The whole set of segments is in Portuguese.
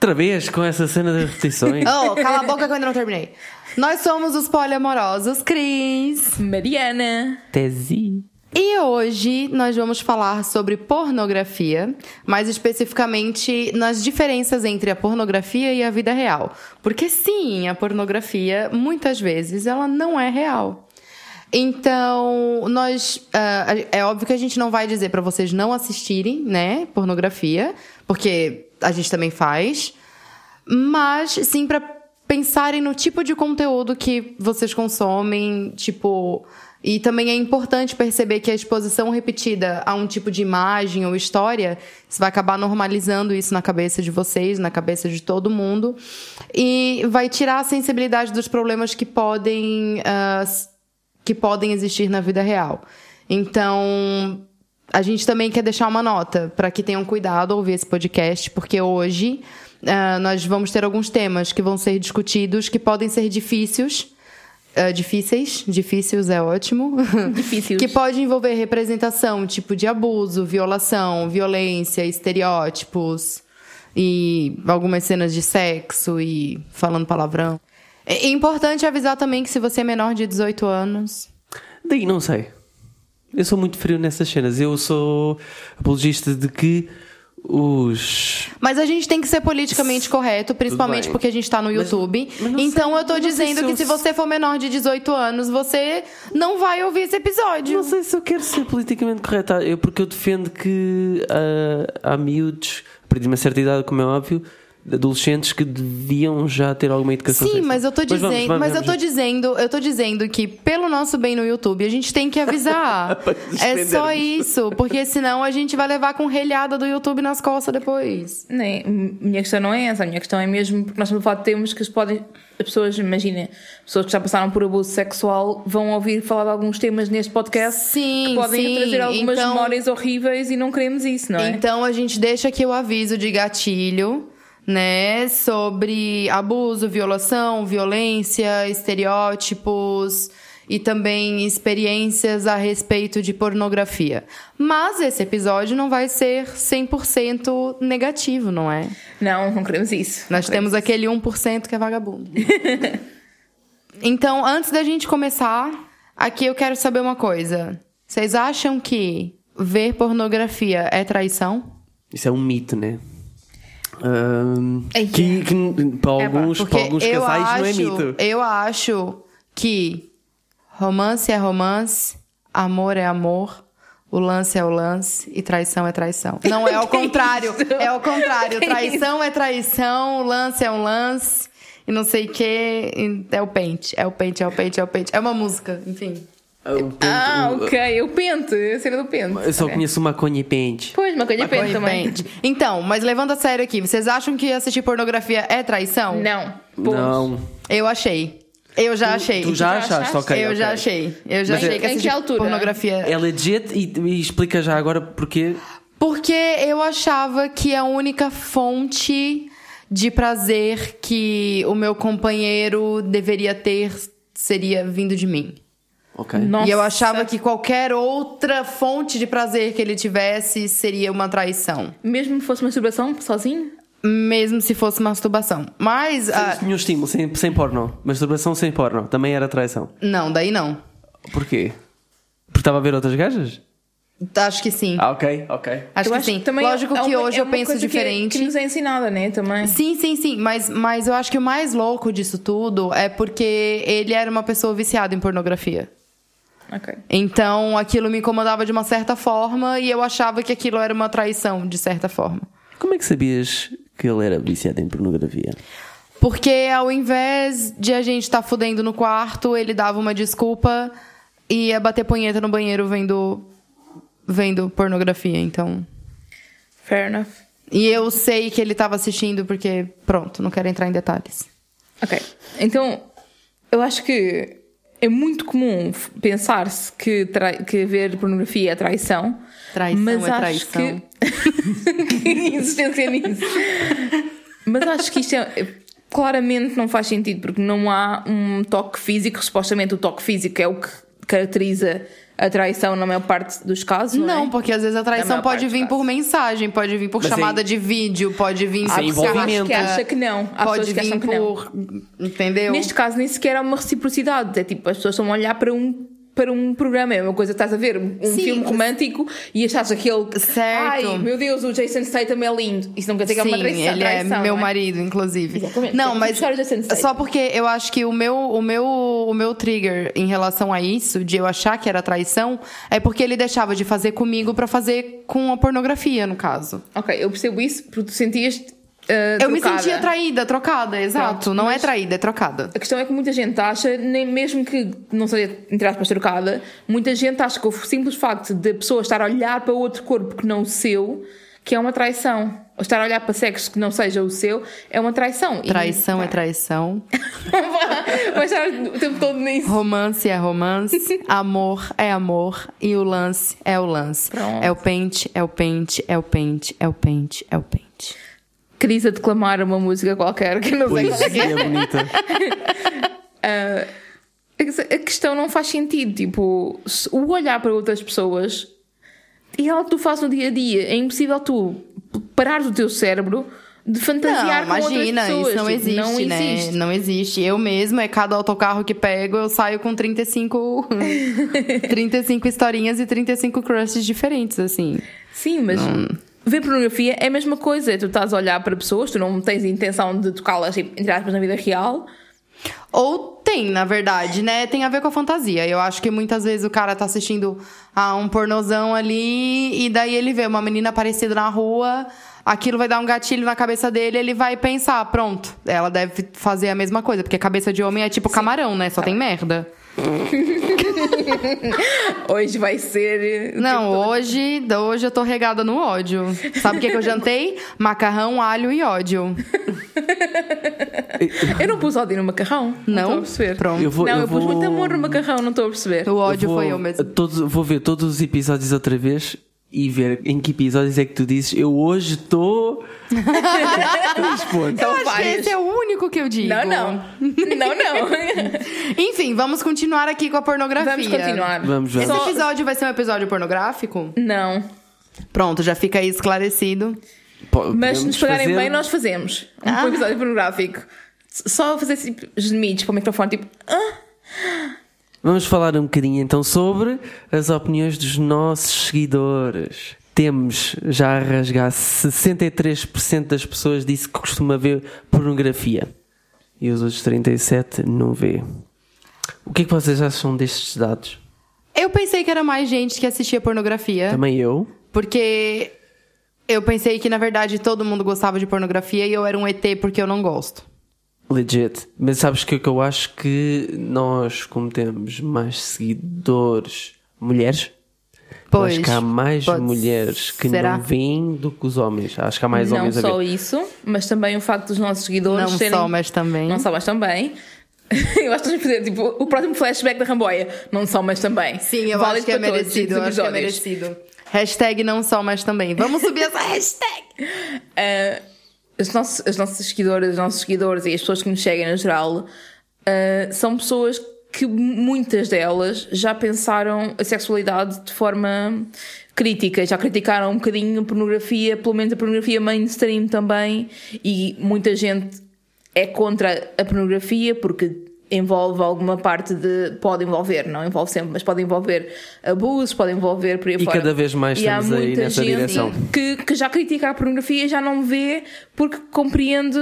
Outra vez com essa cena das repetições. Oh, cala a boca que eu ainda não terminei. Nós somos os poliamorosos Cris. Mariana. Tesi. E hoje nós vamos falar sobre pornografia, mais especificamente nas diferenças entre a pornografia e a vida real. Porque sim, a pornografia, muitas vezes, ela não é real. Então, nós. Uh, é óbvio que a gente não vai dizer para vocês não assistirem, né? Pornografia, porque a gente também faz. Mas sim para pensarem no tipo de conteúdo que vocês consomem, tipo. E também é importante perceber que a exposição repetida a um tipo de imagem ou história, vai acabar normalizando isso na cabeça de vocês, na cabeça de todo mundo, e vai tirar a sensibilidade dos problemas que podem, uh, que podem existir na vida real. Então, a gente também quer deixar uma nota para que tenham cuidado ao ouvir esse podcast, porque hoje uh, nós vamos ter alguns temas que vão ser discutidos que podem ser difíceis. Uh, difíceis, difíceis é ótimo. Difíceis. que pode envolver representação, tipo de abuso, violação, violência, estereótipos e algumas cenas de sexo e falando palavrão. É importante avisar também que se você é menor de 18 anos. Daí não sei. Eu sou muito frio nessas cenas. Eu sou apologista de que os. Mas a gente tem que ser politicamente correto, principalmente porque a gente tá no Mas- YouTube. mas não então sei- eu tô dizendo se que eu- se você for menor de 18 anos, você não vai ouvir esse episódio. Não sei se eu quero ser politicamente correta. Eu, porque eu defendo que ah, há miúdos, a partir de uma certa idade, como é óbvio, adolescentes que deviam já ter alguma educação Sim, sexual. mas eu tô vamos, dizendo, vamos, mas eu vamos. tô dizendo, eu tô dizendo que pelo nosso bem no YouTube, a gente tem que avisar. Para é só isso, porque senão a gente vai levar com relhada do YouTube nas costas depois. Nem, minha questão não é essa, a minha questão é mesmo porque nós estamos a falar de temas que as podem. As pessoas, imagina, pessoas que já passaram por abuso sexual vão ouvir falar de alguns temas neste podcast Sim, que podem sim, trazer algumas então- memórias horríveis e não queremos isso, não é? Então a gente deixa aqui o aviso de gatilho, né, sobre abuso, violação, violência, estereótipos e também experiências a respeito de pornografia. Mas esse episódio não vai ser 100% negativo, não é? Não, não queremos isso. Nós temos aquele 1% que é vagabundo. então, antes da gente começar, aqui eu quero saber uma coisa. Vocês acham que ver pornografia é traição? Isso é um mito, né? Ai, que, que para alguns, para alguns casais acho, não é mito. Eu acho que romance é romance, amor é amor, o lance é o lance e traição é traição. Não é ao Que contrário, é ao contrário. Traição é traição, o lance é um lance e não sei o que, é o pente, é o pente, é o pente, é o pente. É uma música, enfim. Ah, eu- ok, o pente, a cena do pente. Eu só Ok. conheço maconha e pente. Pois, uma coisa de pente Maconha e também. pente. Então, mas levando a sério aqui, vocês acham que assistir pornografia é traição? Não. Ponto. Não. Eu achei. Eu já achei. Tu já já achaste? achaste? Ok. eu ok. já achei. Eu já Mas achei é- que Em que assistir altura? pornografia. É legit e, e explica já agora porque. Porque eu achava que a única fonte de prazer que o meu companheiro deveria ter seria vindo de mim. Ok. Nossa. E eu achava que qualquer outra fonte de prazer que ele tivesse seria uma traição. Mesmo que fosse masturbação, sozinho? Mesmo se fosse masturbação. Mas. ah, Sem nenhum estímulo, sem, sem porno. Masturbação sem porno. Também era traição. não, daí não. Porquê? Porque estava a ver outras gajas? Acho que sim. Ah, ok, ok. Acho Eu que sim. também Lógico é que uma- hoje é eu penso coisa que diferente. Que, nos é ensinada, né? Também. Sim, sim, sim. Mas, mas eu acho que o mais louco disso tudo é porque ele era uma pessoa viciada em pornografia. Ok. Então aquilo me incomodava de uma certa forma e eu achava que aquilo era uma traição, de certa forma. Como é que sabias que ele era viciado em pornografia? Porque ao invés de a gente estar fudendo no quarto, ele dava uma desculpa e ia bater punheta no banheiro vendo, vendo pornografia. Então. Fair enough. E eu sei que ele estava assistindo porque, pronto, não quero entrar em detalhes. Ok, então eu acho que é muito comum pensar-se que, trai- que ver pornografia é traição. Traição mas é acho traição. Que... que insistência nisso. Mas acho que isto é. Claramente não faz sentido, porque não há um toque físico. Supostamente o toque físico é o que caracteriza a traição na maior parte dos casos. Não, Não, é? porque às vezes a traição pode vir por mensagem, pode vir por Mas chamada aí- de vídeo, pode vir é por envolvimento. que acha que não. Há pode vir acham que não. por. Entendeu? Neste caso, nem sequer há uma reciprocidade. É tipo, as pessoas estão a olhar para um, para um programa. É uma coisa estás a ver um Sim, filme mas- romântico e achas aquele. Certo. Ai, meu Deus, o Jason Statham é lindo. Isso não quer dizer que é uma traição. ele é traição, meu não marido, inclusive. Exatamente. Não, mas só porque eu acho que o meu, o meu, o meu trigger em relação a isso, de eu achar que era traição, é porque ele deixava de fazer comigo pra fazer com a pornografia, no caso. Ok, eu percebo isso porque tu sentias. Ah, Eu me trocada. sentia traída, trocada, exato. Pronto, não é traída, é trocada. A questão é que muita gente acha, nem mesmo que não seja, entre aspas, trocada, muita gente acha que o simples facto de a pessoa estar a olhar para outro corpo que não o seu, que é uma traição. Ou estar a olhar para sexo que não seja o seu, é uma traição. E- Traição é traição. Vai estar o tempo todo nisso. Romance é romance, amor é amor e o lance é o lance. Pronto. É o pente, é o pente, é o pente, é o pente, é o pente. Queria declamar uma música qualquer que não sei qual é que é. Poesia bonita. A questão não faz sentido. Tipo, se- o olhar para outras pessoas e algo que tu fazes no dia a dia. É impossível tu parares o teu cérebro de fantasiar Não, com imagina, outras pessoas. isso não Tipo, existe, não né? existe. Não existe. Eu mesmo, é cada autocarro que pego, eu saio com 35, 35 historinhas e 35 crushes diferentes, assim. Sim, mas ver pornografia é a mesma coisa. Tu estás a olhar para pessoas, tu não tens intenção de tocá-las, tipo, entre aspas, na vida real. Ou tem, na verdade, né? Tem a ver com a fantasia. Eu acho que muitas vezes o cara tá assistindo a um pornozão ali e daí ele vê uma menina aparecida na rua, aquilo vai dar um gatilho na cabeça dele, ele vai pensar, pronto, ela deve fazer a mesma coisa, porque a cabeça de homem é tipo camarão, né? Só tem merda. Hoje vai ser. Não, hoje, hoje eu tô regada no ódio. Sabe o que, que eu jantei? Macarrão, alho e ódio. Eu não pus ódio no macarrão. Não, Não? perceber. Pronto. Eu vou- não, eu, eu pus vou- muito amor no macarrão, não estou a perceber. O ódio vou, foi eu mesmo. Todos, vou ver todos os episódios outra vez e ver em que episódios é que tu dizes eu hoje estou. Eu acho que vários. esse é o único que eu digo. Não, não. Não, não. Enfim, vamos continuar aqui com a pornografia. Vamos continuar. Vamos, vamos. Esse Só- episódio vai ser um episódio pornográfico? Não. Pronto, já fica aí esclarecido. Po- Mas se nos pagarem fazer- bem, nós fazemos. Um Ah. episódio pornográfico. Só fazer tipo, gemidos para o microfone, tipo. "Ah". Vamos falar um bocadinho então sobre as opiniões dos nossos seguidores. Temos já a rasgar 63% das pessoas disse que costuma ver pornografia e os outros 37% não vê. O que é que vocês acham destes dados? Eu pensei que era mais gente que assistia pornografia. Também eu. Porque eu pensei que, na verdade, todo mundo gostava de pornografia e eu era um ET porque eu não gosto. Legit. Mas sabes que, é que eu acho que nós, como temos mais seguidores mulheres, eu acho que há mais mulheres que será? não veem do que os homens. Acho que há mais não homens a só ver. isso, mas também o facto dos nossos seguidores Não serem. só, mas também. Não só, mas também. Eu acho que temos fazer tipo, o próximo flashback da Ramboia. Não só, mas também. Sim, eu Válido acho que é todos merecido. os Eu acho que é merecido. Hashtag não só, mas também. Vamos subir essa hashtag. Ah, as, nossas, as nossas seguidoras, os nossos seguidores e as pessoas que nos seguem no geral ah, são pessoas que muitas delas já pensaram a sexualidade de forma crítica, já criticaram um bocadinho a pornografia, pelo menos a pornografia mainstream também, e muita gente é contra a pornografia porque envolve alguma parte de. pode envolver, não envolve sempre, mas pode envolver abusos, pode envolver por aí E fora. cada vez mais E há estamos aí muita nessa gente direção. Que, que já critica a pornografia e já não vê porque compreende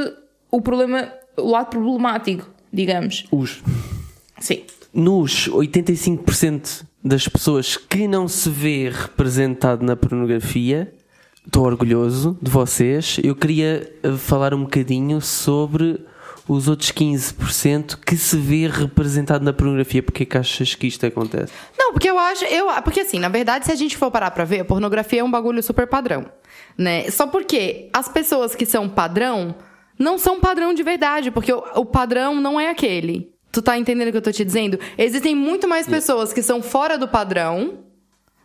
o problema, o lado problemático, digamos. Os. Sim. Nos 85% das pessoas que não se vê representado na pornografia, estou orgulhoso de vocês. Eu queria eh, falar um bocadinho sobre os outros 15% que se vê representado na pornografia. Porque é que achas que isto acontece? Não, porque eu acho. Eu, porque assim, na verdade, se a gente for parar pra ver, a pornografia é um bagulho super padrão. Né? Só porque as pessoas que são padrão não são padrão de verdade, porque o, o padrão não é aquele. Tu tá entendendo o que eu tô te dizendo? Existem muito mais pessoas que são fora do padrão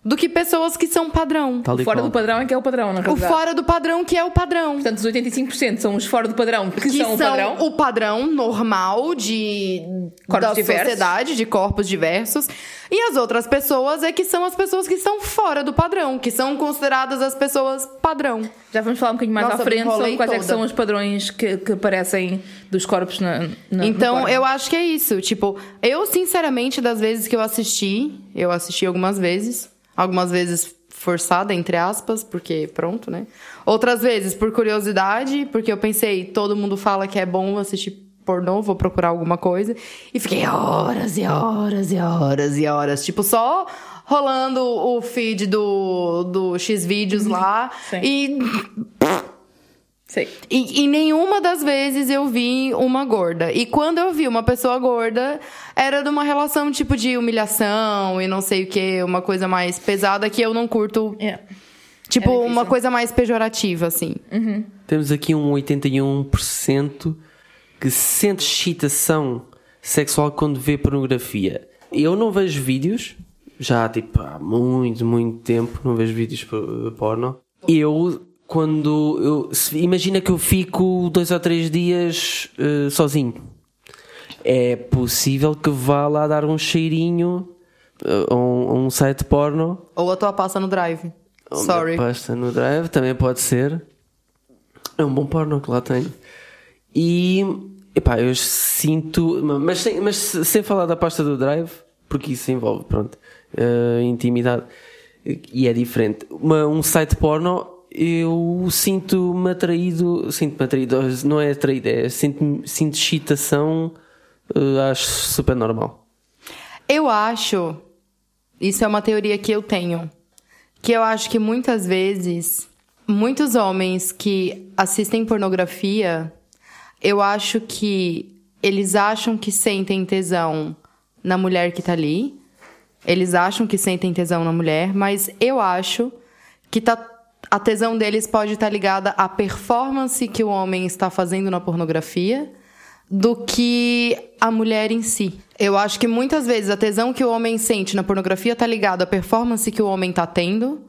do que pessoas que são padrão. Tal e Fora qual. do padrão é que é o padrão, na O realidade. fora do padrão que é o padrão. Portanto, os 85% são os fora do padrão que, que são, o padrão. o padrão normal de Corpos da diversos. sociedade, de corpos diversos. E as outras pessoas é que são as pessoas que estão fora do padrão, que são consideradas as pessoas padrão. Já vamos falar um bocadinho mais Nossa, à frente sobre quais é que são os padrões que, que aparecem dos corpos na, na Então, eu acho que é isso. Tipo, eu, sinceramente, das vezes que eu assisti, eu assisti algumas vezes. Algumas vezes forçada, entre aspas, porque pronto, né? Outras vezes por curiosidade, porque eu pensei, todo mundo fala que é bom assistir pornô, vou procurar alguma coisa. E fiquei horas e horas e horas e horas. Tipo, só rolando o feed do, do X-Vídeos lá. Sim. E Sei. e, e nenhuma das vezes eu vi uma gorda. E quando eu vi uma pessoa gorda, era de uma relação tipo de humilhação e não sei o que, uma coisa mais pesada que eu não curto. É. Tipo, É uma coisa mais pejorativa, assim. Temos aqui um 81% que sente excitação sexual quando vê pornografia. Eu não vejo vídeos, já tipo há muito, muito tempo não vejo vídeos por- porno. Eu, quando. Eu, se- imagina que eu fico dois ou três dias eh, sozinho. É possível que vá lá dar um cheirinho eh, a um, a um site porno. Ou a tua passa no drive. Onde Sorry. Pasta no drive, também pode ser. É um bom porno que lá tenho. E, epá, eu sinto. Mas sem, mas sem falar da pasta do drive, porque isso envolve, pronto, eh, intimidade. E é diferente. Uma- um site porno, eu sinto-me atraído. Sinto-me atraído, não é atraído, é sinto, sinto excitação, eh, acho super normal. Eu acho. Isso é uma teoria que eu tenho. Que eu acho que muitas vezes, muitos homens que assistem pornografia, eu acho que eles acham que sentem tesão na mulher que tá ali. Eles acham que sentem tesão na mulher, mas eu acho que tá, a tesão deles pode estar ligada à performance que o homem está fazendo na pornografia do que a mulher em si. Eu acho que muitas vezes a tesão que o homem sente na pornografia tá ligada à performance que o homem tá tendo,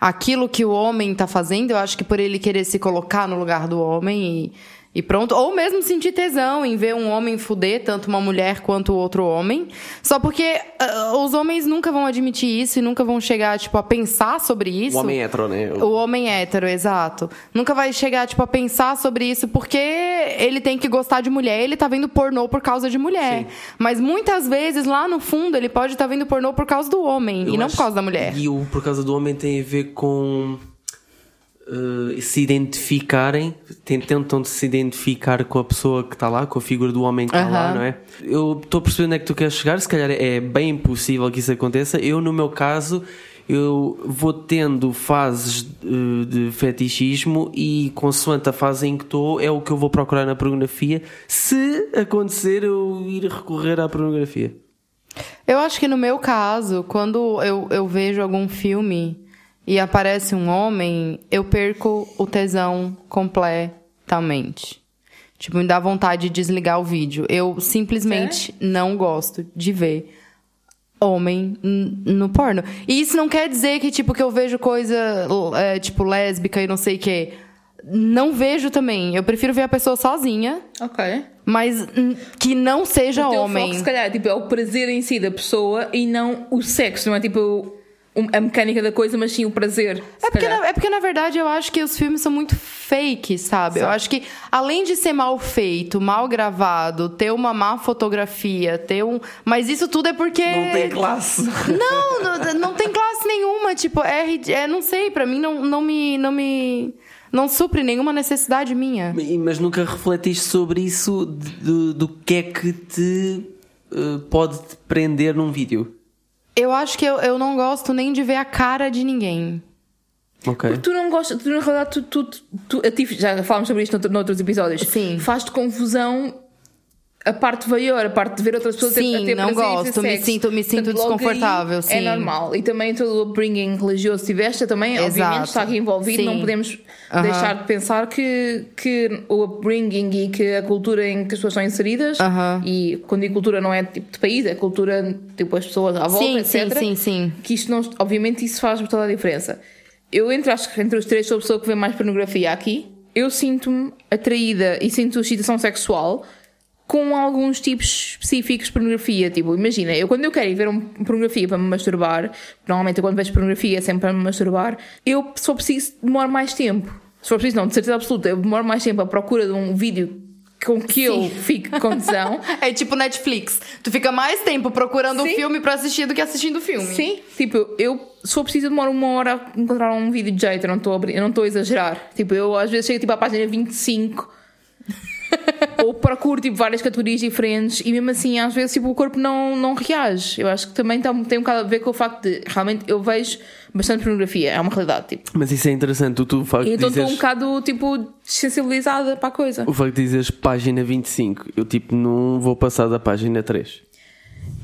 aquilo que o homem tá fazendo, eu acho que por ele querer se colocar no lugar do homem e, e pronto, ou mesmo sentir tesão em ver um homem fuder tanto uma mulher quanto outro homem, só porque ah, os homens nunca vão admitir isso e nunca vão chegar tipo a pensar sobre isso. O homem hétero, né? O homem hétero, exato. Nunca vai chegar, tipo, a pensar sobre isso porque ele tem que gostar de mulher, ele tá vendo pornô por causa de mulher. Mas muitas vezes, lá no fundo, ele pode estar vendo pornô por causa do homem Eu e não por causa da mulher. E o por causa do homem tem a ver com eh, se identificarem, tentam se identificar com a pessoa que está lá, com a figura do homem que está lá, não é? Eu estou a perceber onde é que tu queres chegar, se calhar é bem impossível que isso aconteça. Eu, no meu caso, eu vou tendo fases eh, de fetichismo e consoante a fase em que estou, é o que eu vou procurar na pornografia, se acontecer eu ir recorrer à pornografia. Eu acho que no meu caso, quando eu, eu vejo algum filme e aparece um homem, eu perco o tesão completamente. Tipo, me dá vontade de desligar o vídeo. Eu simplesmente não gosto de ver homem no porno. E isso não quer dizer que, tipo, que eu vejo coisa, é, tipo, lésbica e não sei o quê. Não vejo também. Eu prefiro ver a pessoa sozinha, Ok. mas que não seja o teu homem. foco, se calhar, tipo, é o prazer em si da pessoa e não o sexo. Não é tipo a mecânica da coisa, mas sim o prazer. É porque, na, é porque, na verdade, eu acho que os filmes são muito fake, sabe? Eu acho que, além de ser mal feito, mal gravado, ter uma má fotografia, ter um. Mas isso tudo é porque. classe. Não, não, não tem classe nenhuma. Tipo, é, é não sei, pra mim não, não me. Não me. Não supre nenhuma necessidade minha. Mas nunca refletiste sobre isso de- do, do que é que te eh, pode te prender num vídeo? Eu acho que eu, eu não gosto nem de ver a cara de ninguém. Ok. Tu não gostas, tu na realidade, tu, tu, tu- ti, já falámos sobre isto noutro- noutros episódios. Sim. Faz-te confusão a parte maior, a parte de ver outras pessoas Sim, a ter não gosto, me sinto- me sinto aí desconfortável, É sim. normal. E também todo o upbringing religioso que tiveste também, Exato. obviamente, está aqui envolvido. Sim. Não podemos Aham. deixar de pensar que, que o upbringing e que a cultura em que as pessoas são inseridas, Aham. e quando digo cultura não é tipo de país, é cultura tipo as pessoas à volta, Sim, sim, etc. sim, sim. Que isto não, obviamente, isso faz toda a diferença. Eu entre, acho que entre os três sou a pessoa que vê mais pornografia aqui. Eu sinto-me atraída e sinto excitação sexual com alguns tipos específicos de pornografia. Tipo, imagina, eu quando eu quero ir ver uma pornografia para me masturbar, normalmente eu quando vejo pornografia é sempre para me masturbar, eu, for preciso, demoro mais tempo. Se for preciso, não, de certeza absoluta, eu demoro mais tempo à procura de um vídeo com que eu fique com tesão. É tipo Netflix. Tu fica mais tempo procurando um Sim. filme pra assistir do que assistindo o filme. Sim, tipo, eu, for preciso, demoro uma hora a encontrar um vídeo de jeito, eu não estou a, brin- eu não estou a exagerar. Tipo, eu às vezes chego tipo, à página 25 ou procuro tipo, várias categorias diferentes e mesmo assim, às vezes, tipo, o corpo não, não reage. Eu acho que também tá- tem um bocado a ver com o facto de realmente eu vejo bastante pornografia, é uma realidade. Tipo. Mas isso é interessante, tu, o facto de então estou um bocado tipo sensibilizada para a coisa. o facto de dizeres página 25, eu tipo não vou passar da página 3.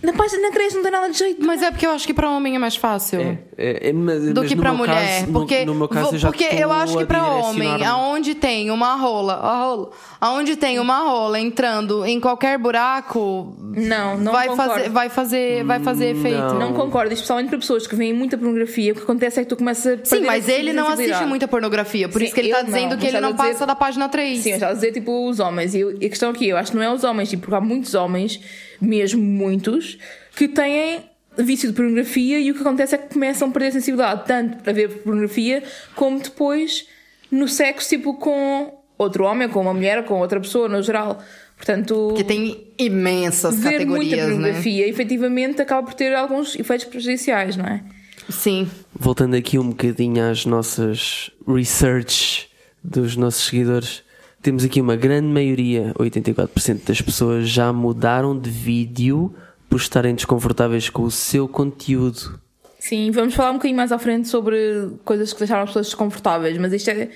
Na página 3 não tem nada de jeito. Mas é porque eu acho que pra homem é mais fácil. É, é, mas, Do mas que no pra meu mulher. caso- no- porque no, meu caso vo- eu já porque eu acho que a pra homem, aonde tem uma rola, a rola, aonde tem uma rola entrando em qualquer buraco, Não, não vai concordo. fazer, vai fazer, vai fazer efeito. Não. Não concordo, especialmente para pessoas que veem muita pornografia. O que acontece é que tu começas a Sim, mas ele não assiste muita pornografia, por Sim, isso que ele tá não, dizendo que ele não dizer- passa da página 3. Sim, eu já a dizer tipo os homens. E e a questão aqui, eu acho que não é os homens, tipo, porque há muitos homens, mesmo muitos, que têm vício de pornografia e o que acontece é que começam a perder a sensibilidade, tanto para ver pornografia, como depois no sexo, tipo, com outro homem, com uma mulher, com outra pessoa, no geral. Portanto, Porque tem imensas ver muita categorias, né? pornografia, efetivamente, acaba por ter alguns efeitos prejudiciais, não é? Sim. Voltando aqui um bocadinho às nossas research dos nossos seguidores, temos aqui uma grande maioria, 84% das pessoas já mudaram de vídeo por estarem desconfortáveis com o seu conteúdo. Sim, vamos falar um bocadinho mais à frente sobre coisas que deixaram as pessoas desconfortáveis, mas isto é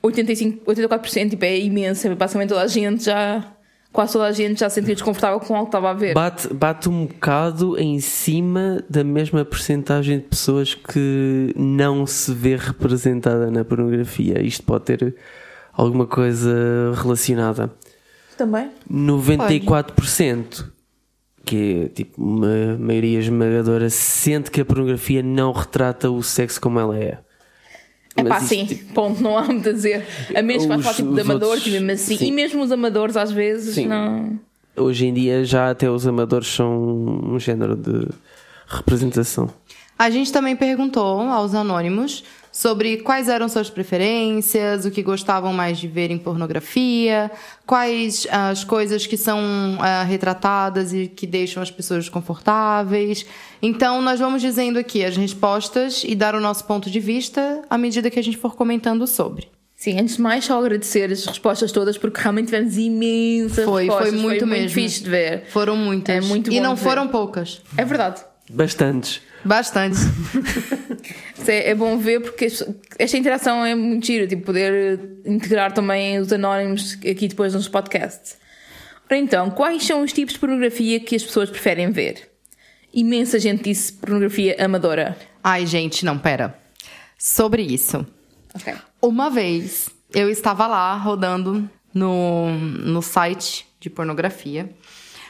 85, 84%, tipo, é imenso. Basicamente toda a gente já, quase toda a gente já se sentiu desconfortável com algo que estava a ver. Bate, bate um bocado em cima da mesma percentagem de pessoas que não se vê representada na pornografia. Isto pode ter alguma coisa relacionada. Também. 94%, que é tipo uma maioria esmagadora, sente que a pornografia não retrata o sexo como ela é. É pá, sim, tipo, ponto, não há muito a dizer. A menos que Os- falar tipo de amadores, outros- e mesmo assim. sim. E mesmo os amadores, às vezes, Sim. não. Hoje em dia já até os amadores são um género de representação. A gente também perguntou aos anônimos sobre quais eram suas preferências, o que gostavam mais de ver em pornografia, quais as coisas que são ah, retratadas e que deixam as pessoas desconfortáveis. Então, nós vamos dizendo aqui as respostas e dar o nosso ponto de vista à medida que a gente for comentando sobre. Sim, antes de mais, só agradecer as respostas todas, porque realmente tivemos imensas Foi, respostas. foi muito mesmo. fixe de ver. Foram muitas. É muito e não foram poucas. É verdade. Bastantes. Bastante. É, é bom ver porque esta interação é muito gira, tipo, poder integrar também os anónimos aqui depois nos podcasts. Ora então, quais são os tipos de pornografia que as pessoas preferem ver? Imensa gente disse pornografia amadora. Ai, gente, não, pera. Sobre isso. Ok. Uma vez eu estava lá rodando no, no site de pornografia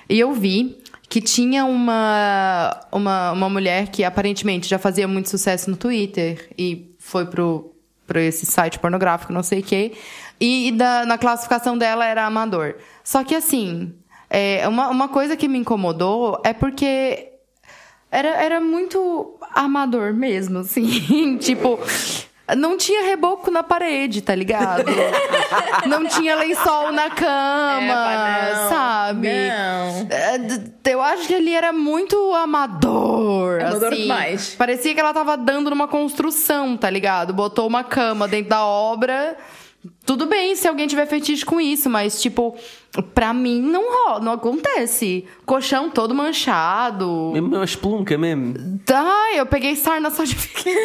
e eu vi que tinha uma, uma, uma mulher que aparentemente já fazia muito sucesso no Twitter e foi pro, pro esse site pornográfico, não sei o quê. E da, na classificação dela era amador. Só que assim, é, uma, uma coisa que me incomodou é porque era, era muito amador mesmo, assim. tipo, não tinha reboco na parede, tá ligado? não tinha lençol na cama, Epa, não, sabe? não. É, Eu acho que ele era muito amador. Amador assim. demais. Parecia que ela tava dando numa construção, tá ligado? Botou uma cama dentro da obra. Tudo bem se alguém tiver fetiche com isso, mas, tipo, pra mim não rola, não acontece. Colchão todo manchado. Mesmo uma mesmo. Tá, eu peguei sarna só de ver.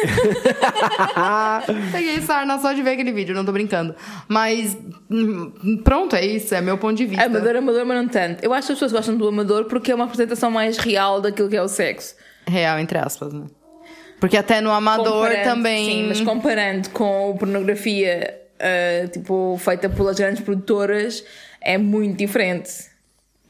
peguei sarna só de ver aquele vídeo, não tô brincando. Mas hum, pronto, é isso, é meu ponto de vista. Amador, amador, mas não tanto. Eu acho que as pessoas gostam do amador porque é uma apresentação mais real daquilo que é o sexo. Real, entre aspas, né? Porque até no amador Comparando- também. Sim, mas comparando com pornografia, ah, tipo, feita pelas grandes produtoras, é muito diferente.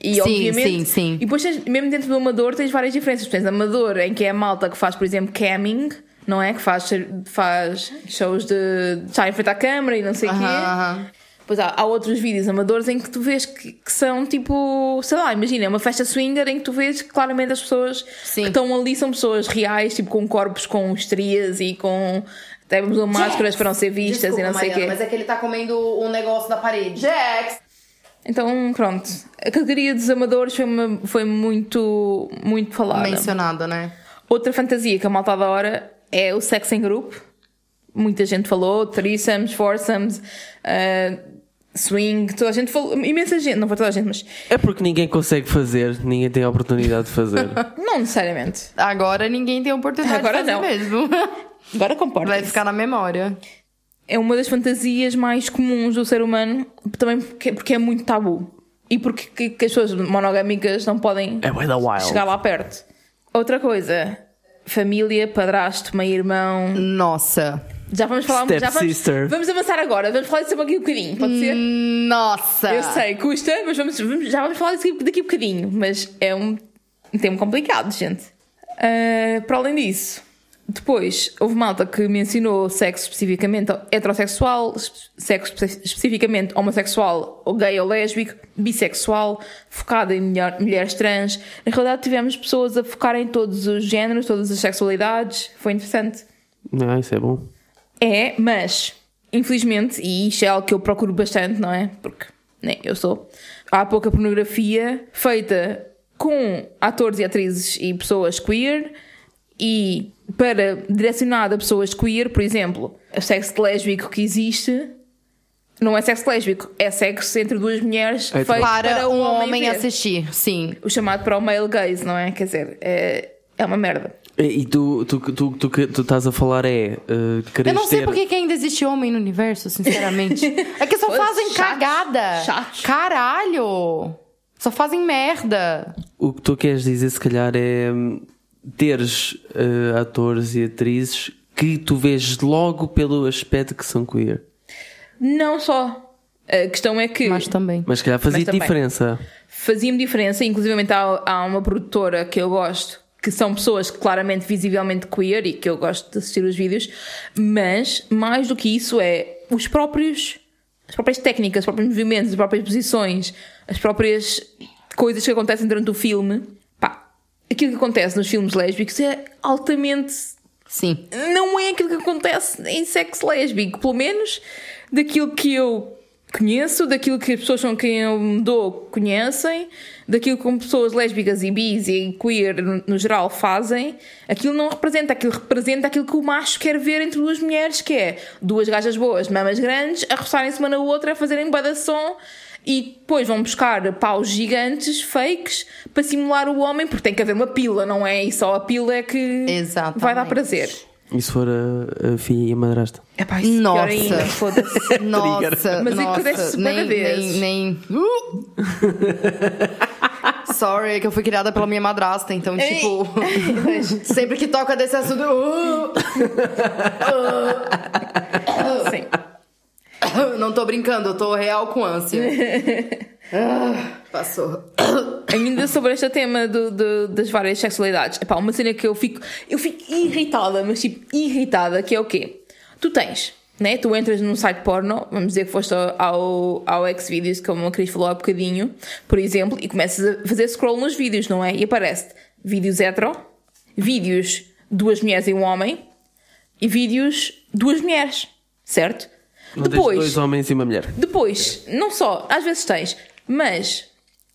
E Sim, obviamente. sim, sim. E depois, tens- mesmo dentro do amador, tens várias diferenças. Tens amador, em que é a malta que faz, por exemplo, camming, não é? Que faz, faz shows de de estar em frente à câmara e não sei o quê. Aham, aham. Pois há, há outros vídeos amadores em que tu vês que, que são tipo, sei lá, imagina, é uma festa swinger em que tu vês que claramente as pessoas Sim. que estão ali são pessoas reais, tipo com corpos com estrias e com. Até usam máscaras para não ser vistas e não sei o quê. mas é que ele tá comendo um negócio da parede. Jax! Então, pronto. A categoria dos amadores foi, uma- foi muito, muito falada. Mencionada, né? Outra fantasia que a malta adora é o sexo em grupo. Muita gente falou, threesomes, foursomes, uh, swing, toda a gente falou, imensa gente, não foi toda a gente, mas É porque ninguém consegue fazer, ninguém tem a oportunidade de fazer. não necessariamente. Agora ninguém tem oportunidade Agora de fazer não. mesmo. Agora comporta. Vai ficar na memória. É uma das fantasias mais comuns do ser humano, também porque, porque é muito tabu. E porque que, que as pessoas monogâmicas não podem É chegar lá perto. Outra coisa, família, padrasto, meio-irmão. Nossa. Já vamos falar já vamos, vamos avançar agora, vamos falar disso aqui um bocadinho, pode ser? Nossa. Eu sei, custa, mas vamos, vamos- já vamos falar disso daqui a bocadinho. Mas é um, um tema complicado, gente. Ah, para além disso, depois houve malta que mencionou sexo especificamente heterossexual, sexo espe- especificamente homossexual, ou gay ou lésbico, bissexual, focado em mulher- mulheres trans. Na realidade, tivemos pessoas a focar em todos os géneros, todas as sexualidades. Foi interessante. Não, isso é bom. É, mas, infelizmente, e isto é algo que eu procuro bastante, não é? Porque né, eu sou. Há pouca pornografia feita com atores e atrizes e pessoas queer e para direcionada a pessoas queer, por exemplo, o sexo lésbico que existe não é sexo lésbico, é sexo entre duas mulheres É, feito Para, para, um o homem ver. assistir, sim. O chamado para o male gaze, não é? Quer dizer, é, é uma merda. E tu, tu, tu, tu, tu, tu estás a falar é. Uh, Eu não sei ter... por que que ainda existe homem no universo, sinceramente. é que só fazem chatos, cagada. chatos. Caralho! Só fazem merda. O que tu queres dizer, se calhar, é hum, teres uh, atores e atrizes que tu vês logo pelo aspecto que são queer. Não só. A questão é que. Mas também. Mas calhar fazia Mas diferença. fazia-me diferença, inclusive há, há uma produtora que eu gosto, que são pessoas claramente visivelmente queer e que eu gosto de assistir os vídeos, mas mais do que isso é os próprios as próprias técnicas, os próprios movimentos, as próprias posições, as próprias coisas que acontecem durante o filme. Aquilo que acontece nos filmes lésbicos é altamente Sim. não é aquilo que acontece em sexo lésbico, pelo menos daquilo que eu conheço, daquilo que as pessoas com quem eu me dou conhecem, daquilo que pessoas lésbicas e bis e queer no, geral fazem, aquilo não representa, aquilo representa aquilo que o macho quer ver entre duas mulheres, que é duas gajas boas, mamas grandes, a roçarem-se uma na outra, a fazerem bada som e depois vão buscar paus gigantes, fakes, para simular o homem, porque tem que haver uma pila, não é? E só a pila é que Exatamente. vai dar prazer. E se for a, a filha e a madrasta? É pá, isso pior Nossa. ainda, foda-se. Nossa, Mas nossa. acontece super nem, nem, nem... Uh! Sorry, é que eu fui criada pela minha madrasta, então, tipo... sempre que toca desse assunto... eu, Uh! Sim. Não tô brincando, eu tô real com ânsia. Ah, Passou. Ainda sobre este tema do- do- das várias sexualidades, epá, uma cena que eu fico, eu fico irritada, mas tipo, irritada, que é o quê? Tu tens, né? Tu entras num site porno, vamos dizer que foste ao, ao Xvideos, como a Cris falou há bocadinho, por exemplo, e começas a fazer scroll nos vídeos, não é? E aparece vídeos hetero, vídeos duas mulheres e um homem, e vídeos duas mulheres, certo? Não tens dois homens e uma mulher. Depois, não só, às vezes tens, mas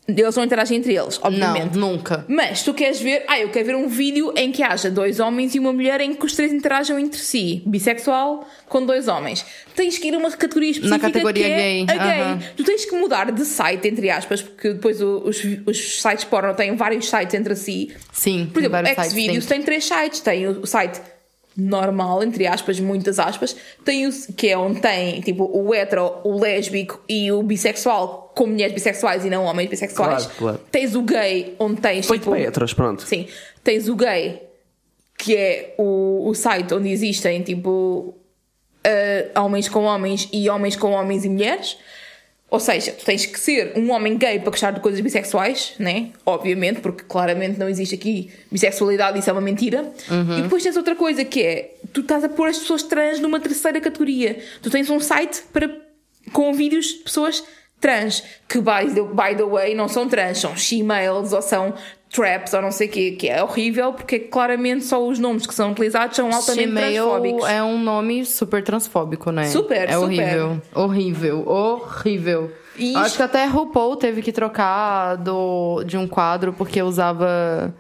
Eles não interagem entre eles, obviamente. Não, nunca. Mas tu queres ver, ah, eu quero ver um vídeo em que haja dois homens e uma mulher em que os três interajam entre si, bissexual com dois homens. Tens que ir a uma categoria específica categoria que é gay, a gay. aham. Tu tens que mudar de site, entre aspas, porque depois os, os sites porno têm vários sites entre si. Sim, Por exemplo, vários sites, Xvideos tem. tem três sites. Tem o site normal, entre aspas, muitas aspas, tem o, que é onde tem tipo o hetero, o lésbico e o bissexual com mulheres bissexuais e não homens bissexuais. Claro, claro. Tens o gay, onde tens Feito tipo, heteros, pronto. Sim, tens o gay, que é o, o site onde existem tipo uh, homens com homens e homens com homens e mulheres. Ou seja, tu tens que ser um homem gay para gostar de coisas bissexuais, né? Obviamente, porque claramente não existe aqui bissexualidade, isso é uma mentira. E depois tens outra coisa que é: tu estás a pôr as pessoas trans numa terceira categoria. Tu tens um site para, com vídeos de pessoas trans, que by the, by the way não são trans, são she-males ou são traps ou não sei o quê, que é horrível porque claramente só os nomes que são utilizados são altamente transfóbicos. Gmail é um nome super transfóbico, né? Super, É super. horrível. Horrível, horrível. Acho que até RuPaul teve que trocar do, de um quadro porque usava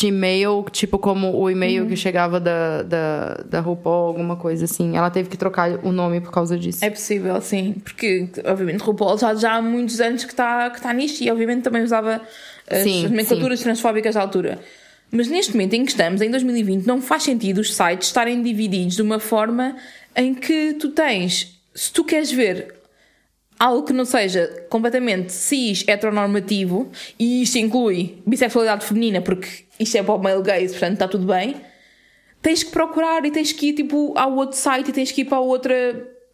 Gmail, tipo como o e-mail Uhum. que chegava da, da, da RuPaul, alguma coisa assim. Ela teve que trocar o nome por causa disso. É possível, sim, porque obviamente RuPaul já, já há muitos anos que está que tá nisto e obviamente também usava as Sim, nomenclaturas transfóbicas da altura. Mas neste momento em que estamos, em 2020, não faz sentido os sites estarem divididos de uma forma em que tu tens, se tu queres ver algo que não seja completamente cis, heteronormativo, e isto inclui bissexualidade feminina, porque isto é para o male gaze, portanto está tudo bem, tens que procurar e tens que ir tipo ao outro site e tens que ir para outra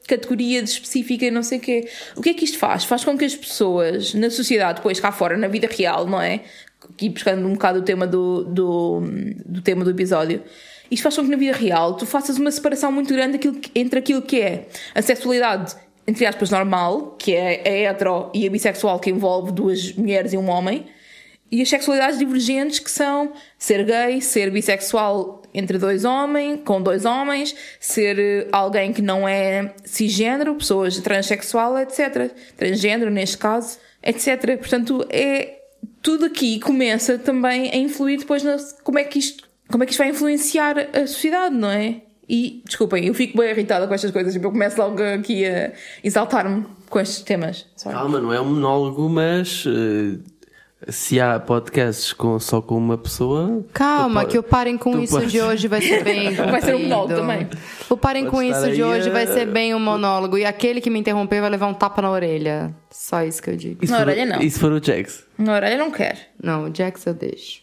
categoria de específica e não sei o quê. O que é que isto faz? Faz com que as pessoas na sociedade, depois cá fora, na vida real, não é? Aqui buscando um bocado o tema do, do, do tema do episódio. Isto faz com que na vida real tu faças uma separação muito grande entre aquilo que é a sexualidade, entre aspas, normal, que é a hetero e a bissexual, que envolve duas mulheres e um homem, e as sexualidades divergentes que são ser gay, ser bissexual entre dois homens, com dois homens, ser eh, alguém que não é cisgênero, pessoas transexual, etc. Transgênero, neste caso, etc. Portanto, é tudo aqui começa também a influir depois na como é que isto, como é que isto vai influenciar a sociedade, não é? E, desculpem, eu fico bem irritada com estas coisas, tipo, eu começo logo aqui a exaltar-me com estes temas. Sorry. Calma, não é um monólogo, mas eh, se há podcasts com, só com uma pessoa. Calma, tu que o Parem com Isso podes- de hoje vai ser bem Vai ser um monólogo também. O Parem Pode com Isso de hoje vai eh, ser bem um monólogo. E aquele que me interromper vai levar um tapa na orelha. Só isso que eu digo. Se Na for- orelha, não. Se for o Jax? Na orelha não quero. Não, o Jax eu deixo.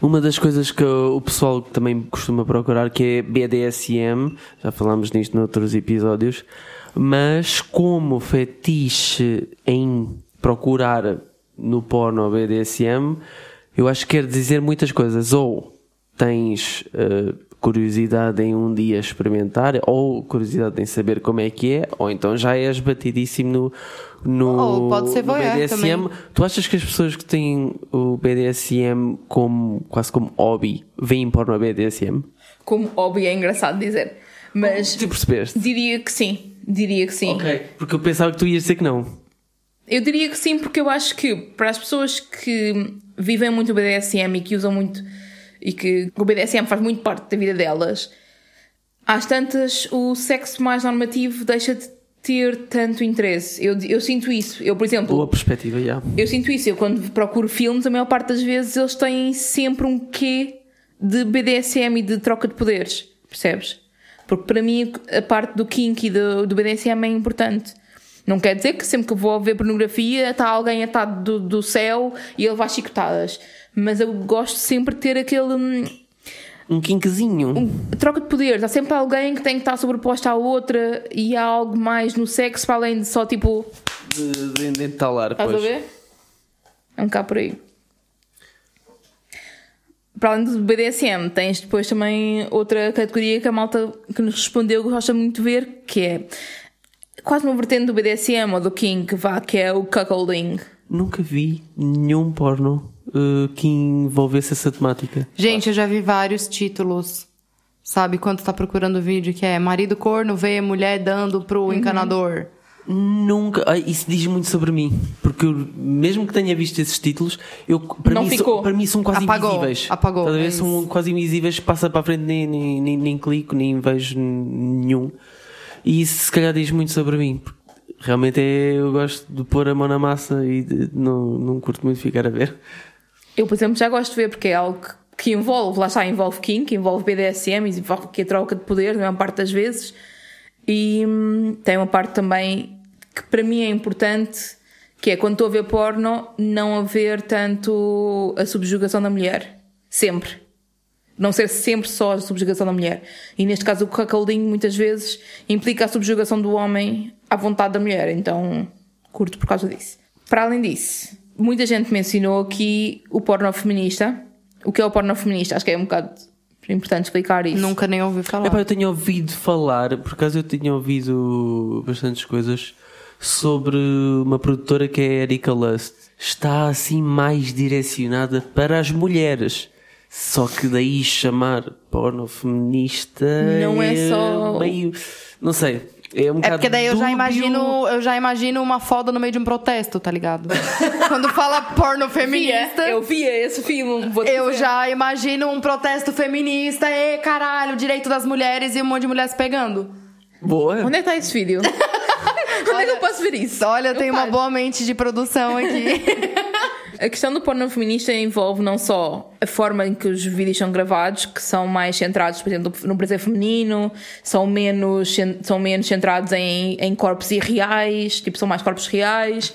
Uma das coisas que o pessoal também costuma procurar que é BDSM, já falámos nisto noutros episódios, mas como fetiche em procurar no porno BDSM, eu acho que quer dizer muitas coisas. Ou tens eh, curiosidade em um dia experimentar, ou curiosidade em saber como é que é, ou então já és batidíssimo no, no, Ou pode ser no BDSM. também. Tu achas que as pessoas que têm o BDSM como quase como hobby veem porno BDSM? Como hobby é engraçado dizer. Mas Tu percebeste? diria que sim. Diria que sim. Ok. Porque eu pensava que tu ias dizer que não. Eu diria que sim, porque eu acho que para as pessoas que vivem muito o BDSM e que usam muito e que o BDSM faz muito parte da vida delas, às tantas o sexo mais normativo deixa de ter tanto interesse. Eu, eu sinto isso. Eu, por exemplo, Boa perspectiva, já. Eu sinto isso, eu quando procuro filmes, a maior parte das vezes eles têm sempre um quê de BDSM e de troca de poderes, percebes? Porque para mim a parte do kink e do, do BDSM é importante. Não quer dizer que sempre que vou ver pornografia está alguém atado do, do céu e ele vai chicotadas. Mas eu gosto sempre de ter aquele. hum, Um kinkzinho. troca de poderes. Há sempre alguém que tem que estar sobreposta à outra e há algo mais no sexo para além de só tipo. De, de, de entalar, Estás a pois. ver? É um bocado por aí. Para além do BDSM, tens depois também outra categoria que a malta que nos respondeu gosta muito de ver, que é quase uma vertente do BDSM ou do King, que vá, que é o cuckolding. Nunca vi nenhum porno eh, que envolvesse essa temática. Gente, eu já vi vários títulos. Sabe, quando tá procurando vídeo que é marido corno vê mulher dando pro encanador. Nunca. Isso diz muito sobre mim. Porque porque eu, mesmo que tenha visto esses títulos, eu, para, Não mim, ficou. são, para mim são quase Apagou, invisíveis. apagou, Estás a ver? é São quase invisíveis, passa para a frente, nem, nem, nem, nem clico, nem vejo nenhum. E isso se calhar diz muito sobre mim. porque Realmente é, eu gosto de pôr a mão na massa e de- não, não curto muito ficar a ver. Eu, por exemplo, já gosto de ver porque é algo que, que envolve, lá está, envolve que envolve BDSM, envolve aqui a troca de poder, na maior parte das vezes. E hum, tem uma parte também que para mim é importante, que é quando estou a ver porno, não haver tanto a subjugação da mulher. Sempre. Não ser sempre só a subjugação da mulher. E neste caso o cuckolding muitas vezes implica a subjugação do homem à vontade da mulher. Então curto por causa disso. Para além disso, muita gente mencionou aqui o porno feminista. O que é o porno feminista? Acho que é um bocado importante explicar isso. Nunca nem ouvi falar. Epá, eu tenho ouvido falar, por acaso eu tinha ouvido bastantes coisas sobre uma produtora que é a Erika Lust. Está assim mais direcionada para as mulheres. Só que daí chamar porno feminista Não é só- meio. Não sei. É, um É porque daí eu já imagino, eu já imagino uma foda no meio de um protesto, tá ligado? Quando fala porno feminista, Eu via esse filme. vou eu dizer. já imagino um protesto feminista, e caralho, direito das mulheres e um monte de mulheres pegando. Boa. Onde é que está esse vídeo? Onde é que eu posso ver isso? Olha, eu Eu tenho uma boa mente de produção aqui. A questão do porno feminista envolve não só a forma em que os vídeos são gravados, que são mais centrados, por exemplo, no prazer feminino, são menos, são menos centrados em, em corpos irreais, tipo, são mais corpos reais.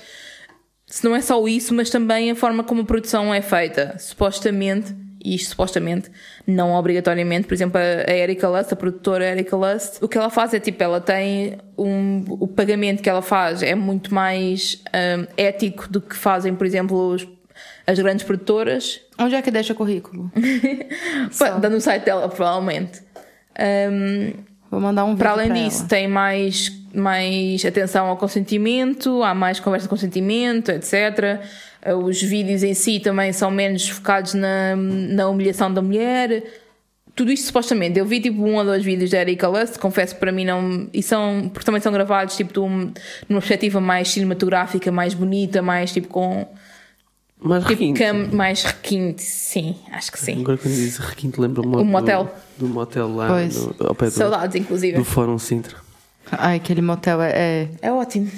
Se não é só isso, mas também a forma como a produção é feita. Supostamente, e isto supostamente, não obrigatoriamente, por exemplo, a Erika Lust, a produtora Erika Lust, o que ela faz é tipo, ela tem um, o pagamento que ela faz é muito mais hum, ético do que fazem, por exemplo, os- as grandes produtoras, Onde é que deixa currículo? dando no site dela, provavelmente. Hum, Vou mandar um vídeo para além pra disso, ela. tem mais, mais atenção ao consentimento, há mais conversa de consentimento, etc. Os vídeos em si também são menos focados na, na humilhação da mulher. Tudo isto supostamente. Eu vi tipo um ou dois vídeos da Erika Lust, confesso que para mim não. E são. Porque também são gravados tipo de um- numa perspectiva mais cinematográfica, mais bonita, mais tipo com. Mas Tipo, requinte. cam- mais requinte. Sim, acho que sim. Agora quando diz requinte lembro-me O do- motel. Do, motel lá Pois. no, ao pé do, Saudades, inclusive. do Fórum Sintra. Ai, aquele motel é... é- É ótimo.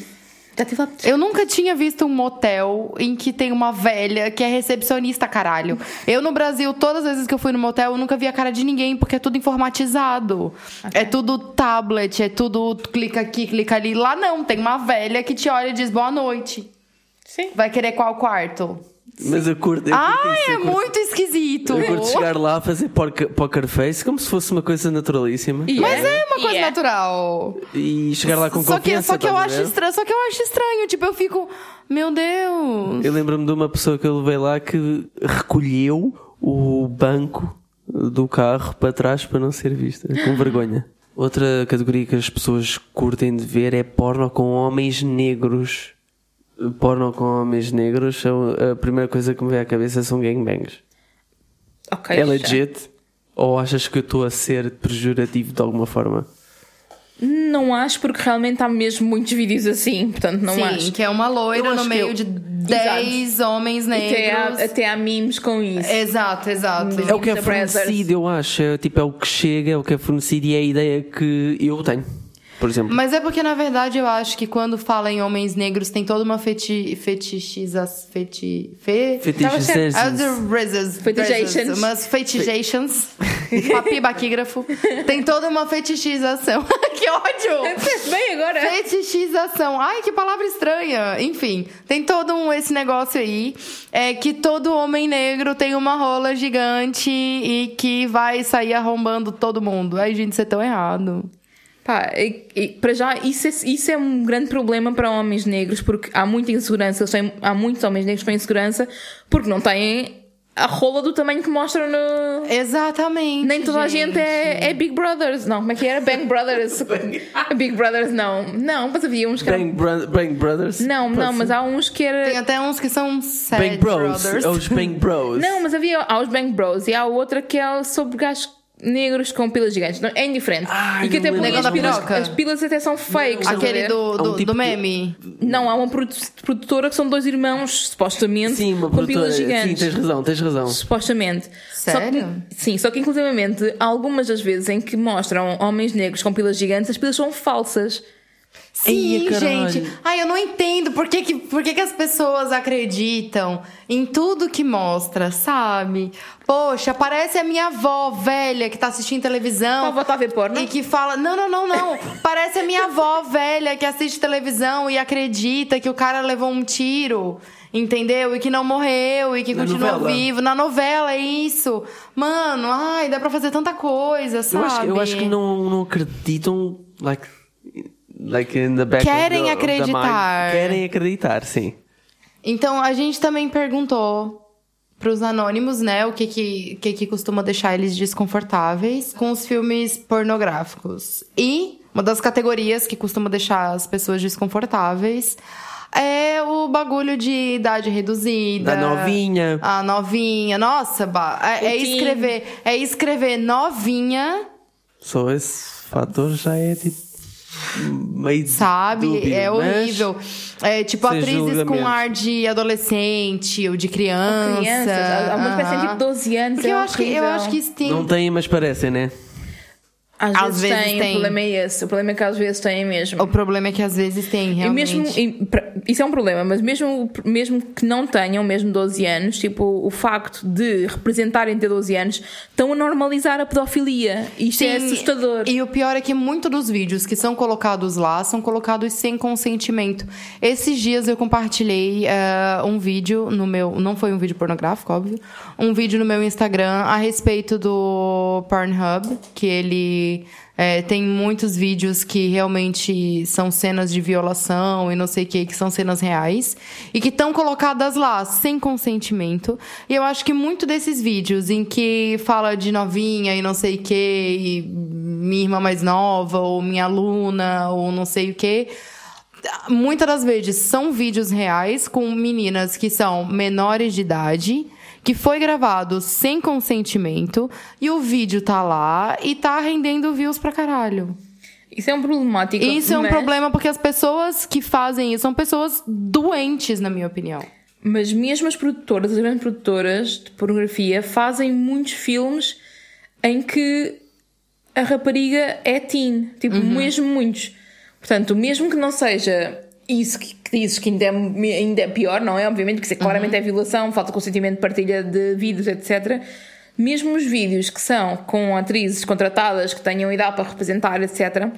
Eu nunca tinha visto um motel em que tem uma velha que é recepcionista, caralho. Eu no Brasil, todas as vezes que eu fui no motel, eu nunca vi a cara de ninguém, porque é tudo informatizado. É tudo tablet, é tudo clica aqui, clica ali. Lá não, tem uma velha que te olha e diz boa noite. Sim. Vai querer qual quarto? Mas eu curto. Eu curto Ai, isso, é curto- muito esquisito. Eu curto chegar lá a fazer poker, poker face como se fosse uma coisa naturalíssima. Mas é uma coisa E é. natural. E chegar lá com só que, confiança. só que eu acho estranho, só que eu acho estranho, tipo, eu fico, meu Deus. Eu lembro-me de uma pessoa que eu levei lá que recolheu o banco do carro para trás para não ser vista, com vergonha. Outra categoria que as pessoas curtem de ver é porno com homens negros. Porno com homens negros, são, a primeira coisa que me vem à cabeça são gangbangs. Ok. É já. legit? Ou achas que eu estou a ser pejorativo de alguma forma? Não acho, porque realmente há mesmo muitos vídeos assim, portanto não Sim, acho. que é uma loira Eu no meio que de 10 homens Até há, negros. até há memes com isso. Exato, exato. É o que é fornecido, eu acho. É, tipo, é o que chega, é o que é fornecido e é a ideia que eu tenho. Por exemplo. Mas é porque, na verdade, eu acho que quando fala em homens negros, tem toda uma feti fetichiza... Feti... Fe... Fetichizations. Fetichations. rezzes, Umas fetichations. Papi baquígrafo. Tem toda uma fetichização. que ódio! Fez bem agora. Fetichização. Ai, que palavra estranha. Enfim, tem todo um, esse negócio aí. É que todo homem negro tem uma rola gigante e que vai sair arrombando todo mundo. Ai, gente, você é tão errado. Pá, e, e, para já, isso é, isso é um grande problema para homens negros, porque há muita insegurança, têm- há muitos homens negros com insegurança, porque não têm a rola do tamanho que mostram no. Exatamente. Nem toda a gente é, é Big Brothers. Não, como é que era? Bang Brothers. Big Brothers, não. Não, mas havia uns que eram. Bang, Bro- Bang Brothers? Não, não, mas há uns que era. Tem até uns que são sad Bang Bros. brothers. É os Bang Bros. Não, mas havia há os Bang Bros e há outra que é sobre gajos negros com pilas gigantes. Não, é indiferente. Ai, e que até porque as pilas, piroca? as pilas até são fakes. Aquele do, Há um do, tipo do de- meme. Não, há uma produ- produtora que são dois irmãos, supostamente, Sim, uma com pilas Sim, gigantes. tens razão, tens razão. Supostamente. Só Sério? que, sim, só que inclusivamente algumas das vezes em que mostram homens negros com pilas gigantes, as pilas são falsas. Sim, Eia, gente. Ai, eu não entendo por que, que, por que, que as pessoas acreditam em tudo que mostra, sabe? Poxa, parece a minha avó velha que tá assistindo televisão. Tua avó tá a ver porno? E que fala. Não, não, não, não. Parece a minha avó velha que assiste televisão e acredita que o cara levou um tiro. Entendeu? E que não morreu e que Na continua novela. vivo. Na novela, é isso. Mano, ai, dá pra fazer tanta coisa, Eu sabe? acho, que- eu acho que não, não acreditam, like, like in the back Querem of the, of the mind. acreditar. Querem acreditar, sim. Então, a gente também perguntou pros anônimos, né, o que que, que que costuma deixar eles desconfortáveis com os filmes pornográficos. E uma das categorias que costuma deixar as pessoas desconfortáveis é o bagulho de idade reduzida. Da novinha. A novinha. Nossa, ba- é, é escrever, é escrever novinha Só esse fator já é tipo meio Sabe? dúbio, é mas- horrível. É tipo atrizes com julgamento. ar de adolescente ou de criança. Crianças, há uma espécie de Aham. tipo 12 anos. Porque é eu acho, que, eu acho que isso tem. Não tem, mas parecem, né? Às, Às vezes, vezes tem, tem. o problema é esse. O problema é que às vezes tem mesmo. O problema é que às vezes tem, E realmente. mesmo, e isso é um problema, mas mesmo, mesmo que não tenham mesmo 12 anos, tipo, o facto de representarem ter 12 anos, estão a normalizar a pedofilia. Isto é Sim, assustador. E o pior é que muitos dos vídeos que são colocados lá são colocados sem consentimento. Esses dias eu compartilhei eh, um vídeo no meu. Não foi um vídeo pornográfico, óbvio. Um vídeo no meu Instagram a respeito do Pornhub, que ele. Eh, tem muitos vídeos que realmente são cenas de violação e não sei o que, que são cenas reais. E que estão colocadas lá sem consentimento. E eu acho que muito desses vídeos em que fala de novinha e não sei o que, e minha irmã mais nova, ou minha aluna, ou não sei o que. Muitas das vezes são vídeos reais com meninas que são menores de idade, que foi gravado sem consentimento, e o vídeo tá lá e tá rendendo views pra caralho. Isso é um problemático. Isso é um mas- problema porque as pessoas que fazem isso são pessoas doentes, na minha opinião. Mas mesmo as produtoras, as grandes produtoras de pornografia, fazem muitos filmes em que a rapariga é teen. Tipo, mesmo muitos. Portanto, mesmo que não seja isso que, que dizes que ainda é, ainda é pior, não é? Obviamente que isso é, claramente é violação, falta de consentimento de partilha de vídeos, etc. Mesmo os vídeos que são com atrizes contratadas que tenham idade para representar, etc.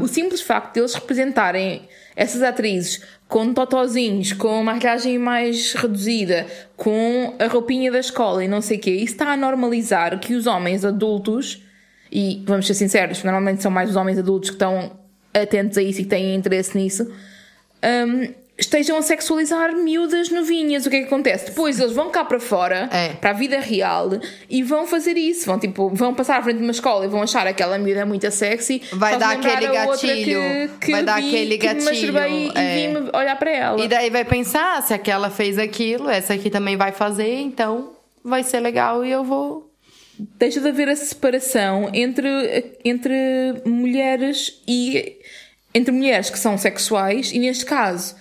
O simples facto de eles representarem essas atrizes com totozinhos, com maquilhagem mais reduzida, com a roupinha da escola e não sei o quê, isso está a normalizar que os homens adultos, e vamos ser sinceros, normalmente são mais os homens adultos que estão atentos a isso e que têm interesse nisso, hum, estejam a sexualizar miúdas novinhas. O que é que acontece? Depois eles vão cá para fora, É. para a vida real, e vão fazer isso. Vão, tipo, vão passar à frente de uma escola e vão achar aquela miúda é muito sexy. Vai dar aquele gatilho. Que, que Vai dar vi, aquele que me gatilho, masturbei e é. vim olhar para ela. E daí vai pensar, ah, se aquela fez aquilo, essa aqui também vai fazer, então vai ser legal e eu vou. deixa de haver a separação entre, entre mulheres e entre mulheres que são sexuais e neste caso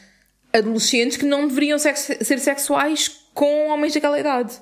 adolescentes que não deveriam sex- ser sexuais com homens daquela idade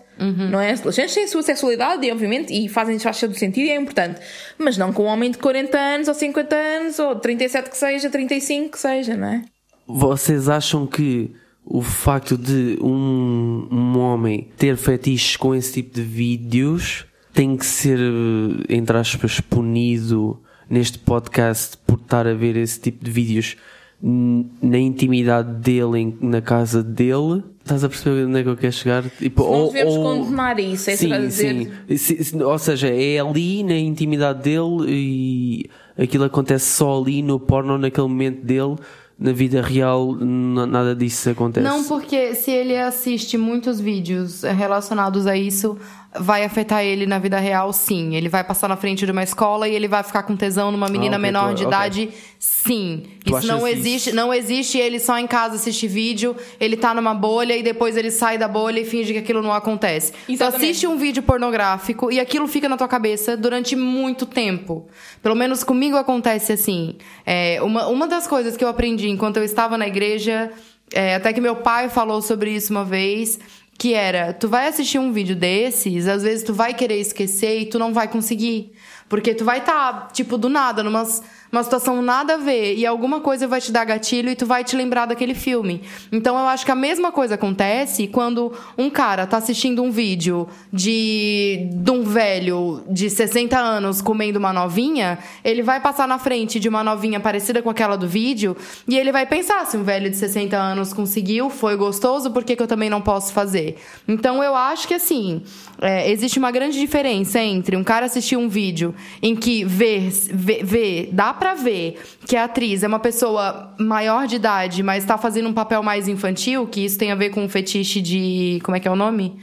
não é? Os adolescentes têm a sua sexualidade e obviamente e fazem faz todo sentido e é importante mas não com um homem de 40 anos ou 50 anos ou 37 que seja 35 que seja, não é? Vocês acham que o facto de um, um homem ter fetiches com esse tipo de vídeos tem que ser, eh, entre aspas, punido neste podcast por estar a ver esse tipo de vídeos na intimidade dele, em- na casa dele? Estás a perceber onde é que eu quero chegar? Tipo, Nós devemos condenar isso, é isso que sim, dizer. sim. Se- se- Ou seja, é ali na intimidade dele e aquilo acontece só ali no porno, naquele momento dele. Na vida real, nada disso acontece. Não, porque se ele assiste muitos vídeos relacionados a isso, vai afetar ele na vida real, sim. Ele vai passar na frente de uma escola e ele vai ficar com tesão numa menina Ah, ok, menor tu- de ok. idade, sim. Tu isso não existe, isso? não existe ele só em casa assistir vídeo, ele tá numa bolha e depois ele sai da bolha e finge que aquilo não acontece. Tu Exatamente. assiste um vídeo pornográfico e aquilo fica na tua cabeça durante muito tempo. Pelo menos comigo acontece assim. É, uma, uma das coisas que eu aprendi enquanto eu estava na igreja, é, até que meu pai falou sobre isso uma vez, que era, tu vai assistir um vídeo desses, às vezes tu vai querer esquecer e tu não vai conseguir. Porque tu vai estar, tipo, do nada, numa uma situação nada a ver, e alguma coisa vai te dar gatilho e tu vai te lembrar daquele filme. Então eu acho que a mesma coisa acontece quando um cara tá assistindo um vídeo de, de um velho de 60 anos comendo uma novinha, ele vai passar na frente de uma novinha parecida com aquela do vídeo, e ele vai pensar, se um velho de 60 anos conseguiu, foi gostoso, por que, que eu também não posso fazer? Então eu acho que assim, é, existe uma grande diferença entre um cara assistir um vídeo em que vê, vê, vê dá pra ver que a atriz é uma pessoa maior de idade, mas tá fazendo um papel mais infantil, que isso tem a ver com o fetiche de. Como é que é o nome?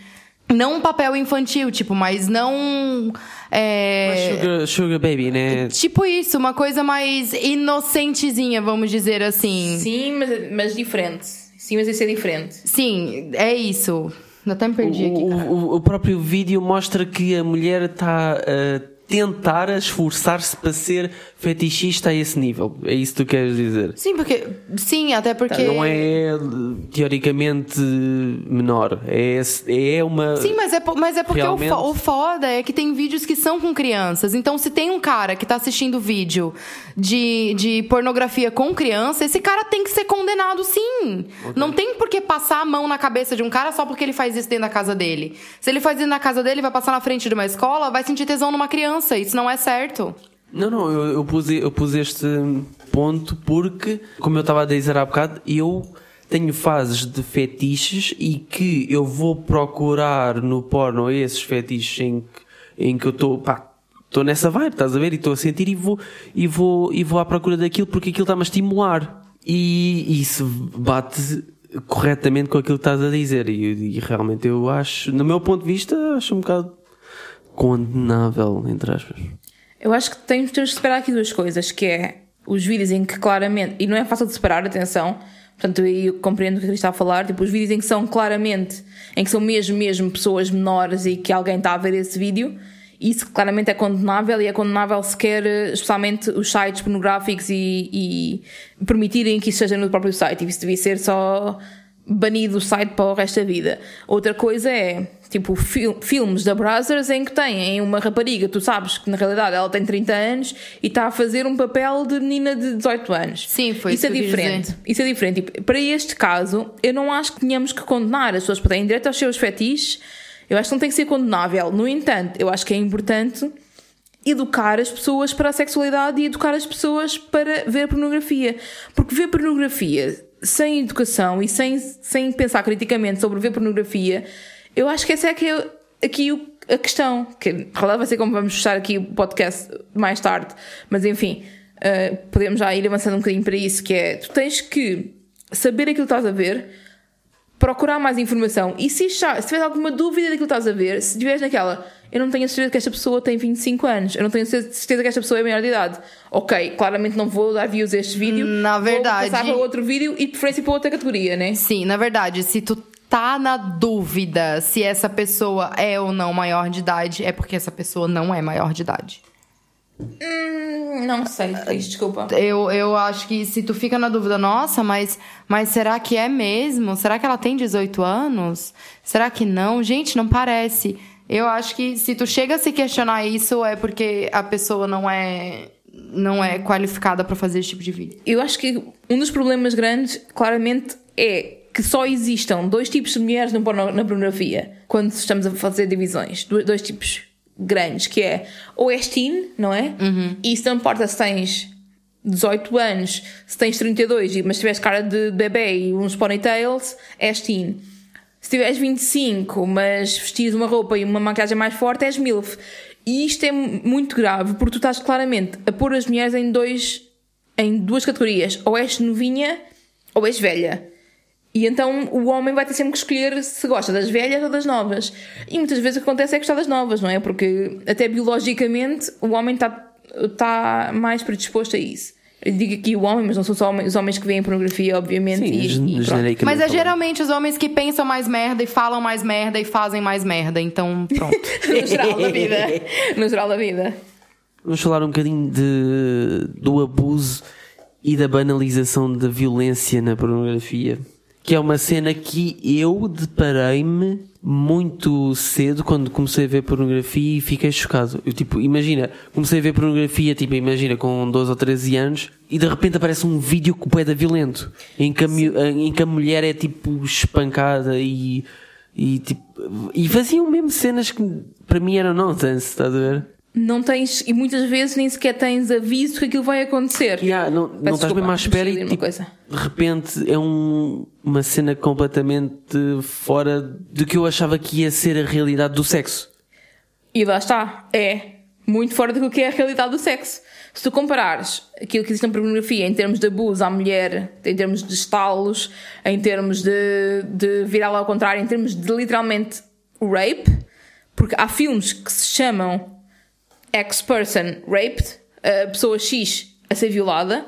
Não um papel infantil, tipo, mas não. É... Sugar, sugar baby, né? Tipo isso, uma coisa mais inocentezinha, vamos dizer assim. Sim, mas, mas diferente. Sim, mas isso é diferente. Sim, é isso. Até me perdi aqui. O, o- o próprio vídeo mostra que a mulher está a tentar esforçar-se para ser fetichista a esse nível. É isso que tu queres dizer? Sim, porque. Sim, até porque. Não é teoricamente menor. É, é uma. Sim, mas é, mas é porque o, Realmente. o foda é que tem vídeos que são com crianças. Então, se tem um cara que tá assistindo vídeo de, de pornografia com criança, esse cara tem que ser condenado sim. Não tem por que passar a mão na cabeça de um cara só porque ele faz isso dentro da casa dele. Se ele faz isso na casa dele, vai passar na frente de uma escola, vai sentir tesão numa criança. Isso não é certo. Não, não, eu, eu, pus, eu pus este ponto porque, como eu estava a dizer há bocado, eu tenho fases de fetiches e que eu vou procurar no porno esses fetiches em que, em que eu estou, pá, estou nessa vibe, estás a ver? E estou a sentir e vou, e vou, e vou à procura daquilo porque aquilo está-me a estimular. E isso bate corretamente com aquilo que estás a dizer. E, e realmente eu acho, no meu ponto de vista, acho um bocado condenável, entre aspas. Eu acho que temos, temos que separar aqui duas coisas, que é os vídeos em que claramente, e não é fácil de separar, atenção, portanto eu compreendo o que ele está a falar, tipo, os vídeos em que são claramente, em que são mesmo, mesmo pessoas menores e que alguém está a ver esse vídeo, isso claramente é condenável e é condenável sequer, eh, especialmente os sites pornográficos e, e permitirem que isso seja no próprio site, isso devia ser só banido o site para o resto da vida. Outra coisa é, tipo, fil- filmes da Brazzers em que têm uma rapariga, tu sabes que na realidade ela tem 30 anos e está a fazer um papel de menina de 18 anos. Sim, foi isso isso é diferente. dizer. Isso é diferente. E para este caso, eu não acho que tenhamos que condenar as pessoas para terem direito aos seus fetiches. Eu acho que não tem que ser condenável. No entanto, eu acho que é importante educar as pessoas para a sexualidade e educar as pessoas para ver pornografia. Porque ver pornografia sem educação e sem, sem pensar criticamente sobre ver pornografia, eu acho que essa é que aqui o- a questão. Que realidade vai ser como vamos fechar aqui o podcast mais tarde. Mas enfim, eh, podemos já ir avançando um bocadinho para isso, que é tu tens que saber aquilo que estás a ver, procurar mais informação e se, achar, se tiver alguma dúvida daquilo que estás a ver, se estiveres naquela, eu não tenho a certeza que esta pessoa tem 25 anos, eu não tenho a certeza que esta pessoa é maior de idade. Ok, claramente não vou dar views a este vídeo. Na verdade- Vou passar para outro vídeo e de preferência para outra categoria, né? Sim, na verdade, se tu tá na dúvida se essa pessoa é ou não maior de idade, é porque essa pessoa não é maior de idade. Hum, não sei, desculpa. Eu, eu acho que se tu fica na dúvida, nossa, mas, mas será que é mesmo? Será que ela tem 18 anos? Será que não? Gente, não parece. Eu acho que se tu chega a se questionar isso, é porque a pessoa não é, não é qualificada pra fazer esse tipo de vídeo. Eu acho que um dos problemas grandes, claramente, é que só existam dois tipos de mulheres na pornografia quando estamos a fazer divisões. Do- Dois tipos grandes, que é ou és teen, não é? E isso não importa se tens 18 anos, se tens 32, e- mas tiveres cara de bebê e uns ponytails, és teen. Se tiveres 25, mas vestires uma roupa e uma maquiagem mais forte, és MILF. E isto é muito grave porque tu estás claramente a pôr as mulheres em dois em duas categorias. Ou és novinha ou és velha. E então o homem vai ter sempre que escolher se gosta das velhas ou das novas. E muitas vezes o que acontece é gostar das novas, não é? Porque até biologicamente o homem está tá mais predisposto a isso. Eu digo aqui o homem, mas não são só homens, os homens que veem pornografia, obviamente. Sim, e, e Mas é geralmente os homens que pensam mais merda e falam mais merda e fazem mais merda. Então, pronto. no geral da vida. No geral da vida. Vamos falar um bocadinho de, do abuso e da banalização da violência na pornografia. Que é uma cena que eu deparei-me muito cedo quando comecei a ver pornografia e fiquei chocado. Eu, tipo, imagina, comecei a ver pornografia, tipo, imagina, com 12 ou 13 anos e de repente aparece um vídeo que poeda violento em que, a, em que a mulher é tipo espancada e, e tipo, e faziam mesmo cenas que para mim eram nonsense, estás a ver? Não tens, e muitas vezes nem sequer tens aviso que aquilo vai acontecer. Yeah, não, não estás mesmo à espera e tipo, de repente é um, uma cena completamente fora do que eu achava que ia ser a realidade do sexo. E lá está, é muito fora do que é a realidade do sexo. Se tu comparares aquilo que existe na pornografia em termos de abuso à mulher, em termos de estalos, em termos de, de virá-la ao contrário, em termos de literalmente rape, porque há filmes que se chamam X-Person Raped, a pessoa X a ser violada.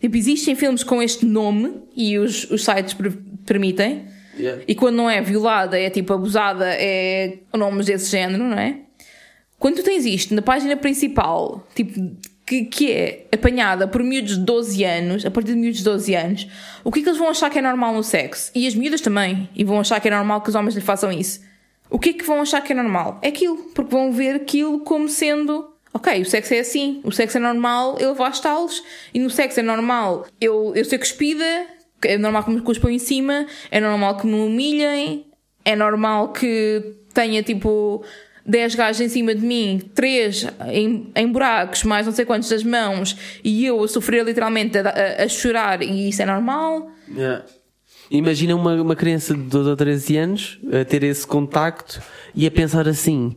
Tipo, existem filmes com este nome e os, os sites per- permitem. Yeah. E quando não é violada, é tipo abusada, é nomes desse género, não é? Quando tu tens isto na página principal, tipo, que, que é apanhada por miúdos de 12 anos, a partir de miúdos de 12 anos, o que é que eles vão achar que é normal no sexo? E as miúdas também. E vão achar que é normal que os homens lhe façam isso. O que é que vão achar que é normal? É aquilo. Porque vão ver aquilo como sendo. Ok, o sexo é assim. O sexo é normal eu levar estalos. E no sexo é normal eu, eu ser cuspida. É normal que me cuspam em cima. É normal que me humilhem. É normal que tenha tipo 10 gajos em cima de mim, 3 em, em buracos, mais não sei quantos das mãos, e eu a sofrer literalmente a, a- a chorar, e isso é normal. Imagina uma, uma criança de 12 ou 13 anos a ter esse contacto e a pensar assim: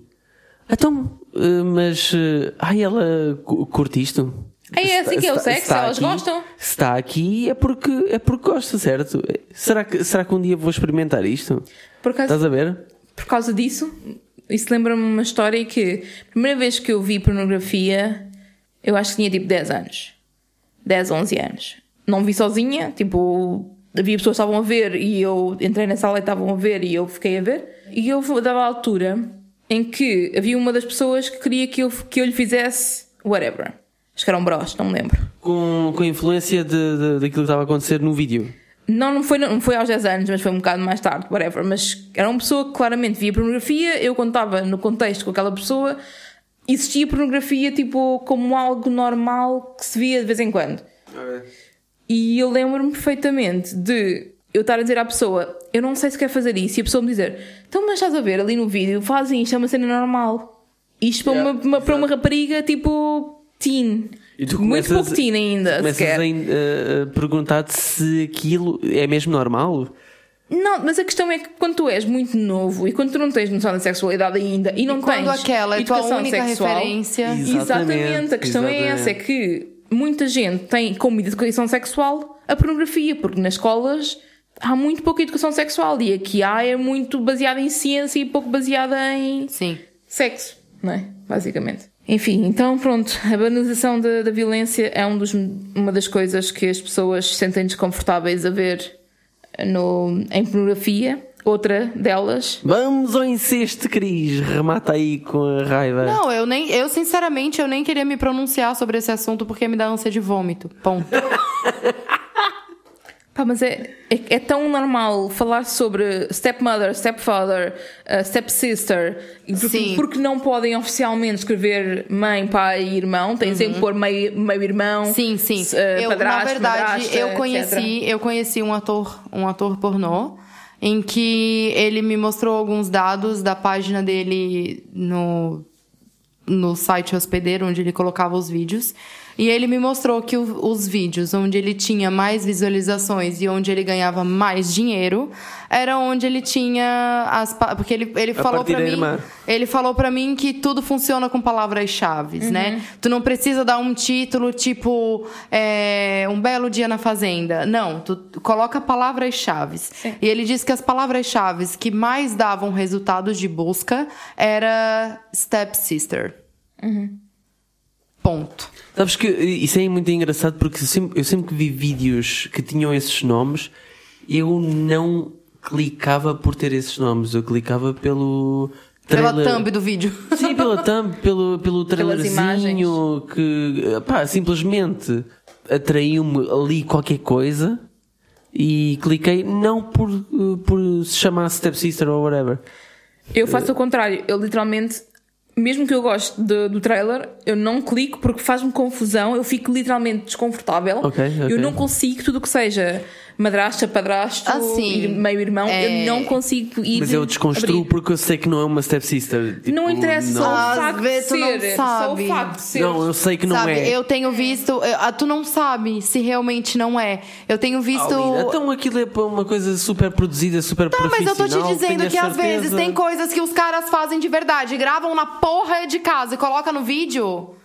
então, eh, mas eh, ai, ela cu- curte isto? É assim que é o se- sexo, se está elas aqui- gostam. Se está aqui é porque, é porque gosta, certo? Será que, será que um dia vou experimentar isto? Por causa, Estás a ver? por causa disso, isso lembra-me uma história que, a primeira vez que eu vi pornografia, eu acho que tinha tipo 10 anos. 10, 11 anos. Não vi sozinha, tipo, havia pessoas que estavam a ver e eu entrei na sala e estavam a ver e eu fiquei a ver. E eu dava a altura em que havia uma das pessoas que queria que eu, que eu lhe fizesse whatever. Acho que era um bros, não me lembro. Com, com a influência de, de- daquilo que estava a acontecer no vídeo. Não, não foi, não foi aos 10 anos, mas foi um bocado mais tarde, whatever. Mas era uma pessoa que claramente via pornografia. Eu, estava no contexto com aquela pessoa, existia pornografia tipo como algo normal que se via de vez em quando. E eu lembro-me perfeitamente de eu estar a dizer à pessoa: Eu não sei se quer fazer isso, e a pessoa me dizer: Então, mas estás a ver ali no vídeo, fazem isto, é uma cena normal. Isto para, Yeah, uma, uma- para uma rapariga tipo teen. E tu Muito começas- pouco teen ainda. Começas sequer. a, a- a perguntar-te se aquilo é mesmo normal. Não, mas a questão é que quando tu és muito novo e quando tu não tens noção da sexualidade ainda e não E quando tens aquela é tua educação única sexual, referência. Exatamente, Exatamente, a questão é exatamente. essa, é que muita gente tem como educação sexual a pornografia, porque nas escolas há muito pouca educação sexual e a que há é muito baseada em ciência e pouco baseada em Sim. sexo, não é? Basicamente. Enfim, então pronto, a banalização da, da violência é um dos, uma das coisas que as pessoas se sentem desconfortáveis a ver no, em pornografia. Outra delas, Vamos ao incesto, Cris. Remata aí com a raiva. Não, eu nem, eu sinceramente, eu nem queria me pronunciar sobre esse assunto porque me dá ânsia de vômito. Ponto. pá, mas é, é, é tão normal falar sobre stepmother, stepfather, uh, stepsister, porque, Sim. porque não podem oficialmente escrever mãe, pai e irmão, têm sempre que pôr meio, meio irmão, Uhum. Sim, sim. uh, eu, na padrasto, verdade, madrasta, eu etc. conheci, eu conheci um ator, um ator pornô em que ele me mostrou alguns dados da página dele no no site hospedeiro onde ele colocava os vídeos. E ele me mostrou que o- os vídeos onde ele tinha mais visualizações e onde ele ganhava mais dinheiro era onde ele tinha as porque ele, ele falou da mim irmã. ele falou pra mim que tudo funciona com palavras-chave, né? Tu não precisa dar um título tipo é, um belo dia na fazenda. Não, tu coloca palavras-chave. E ele disse que as palavras-chave que mais davam resultados de busca era stepsister. Ponto. Sabes que isso é muito engraçado porque eu sempre, eu sempre que vi vídeos que tinham esses nomes, eu não clicava por ter esses nomes, eu clicava pelo Pela trailer. thumb do vídeo. Sim, pela thumb, pelo, pelo Pelas trailerzinho que pá, simplesmente atraiu-me ali qualquer coisa e cliquei não por, eh, por se chamar Stepsister ou whatever. Eu faço o contrário. Eu literalmente, mesmo que eu goste de- do trailer, eu não clico porque faz-me confusão. Eu fico literalmente desconfortável. Ok, ok. Eu não consigo tudo o que seja madrasta, padrasto, Ah, meio-irmão. É. Eu não consigo ir. Mas eu desconstruo abrir. porque eu sei que não é uma Stepsister. Tipo, Não interessa, só o facto de não ser. Só o sabe. facto de ser. Não, eu sei que não Sabe, é. eu tenho visto. eu- ah, tu não sabe se realmente não é. Eu tenho visto. Então aquilo é para uma coisa super produzida, super Tá, mas eu tô te profissional. dizendo que às vezes tem coisas que os caras fazem de verdade, gravam na porra de casa e colocam no vídeo.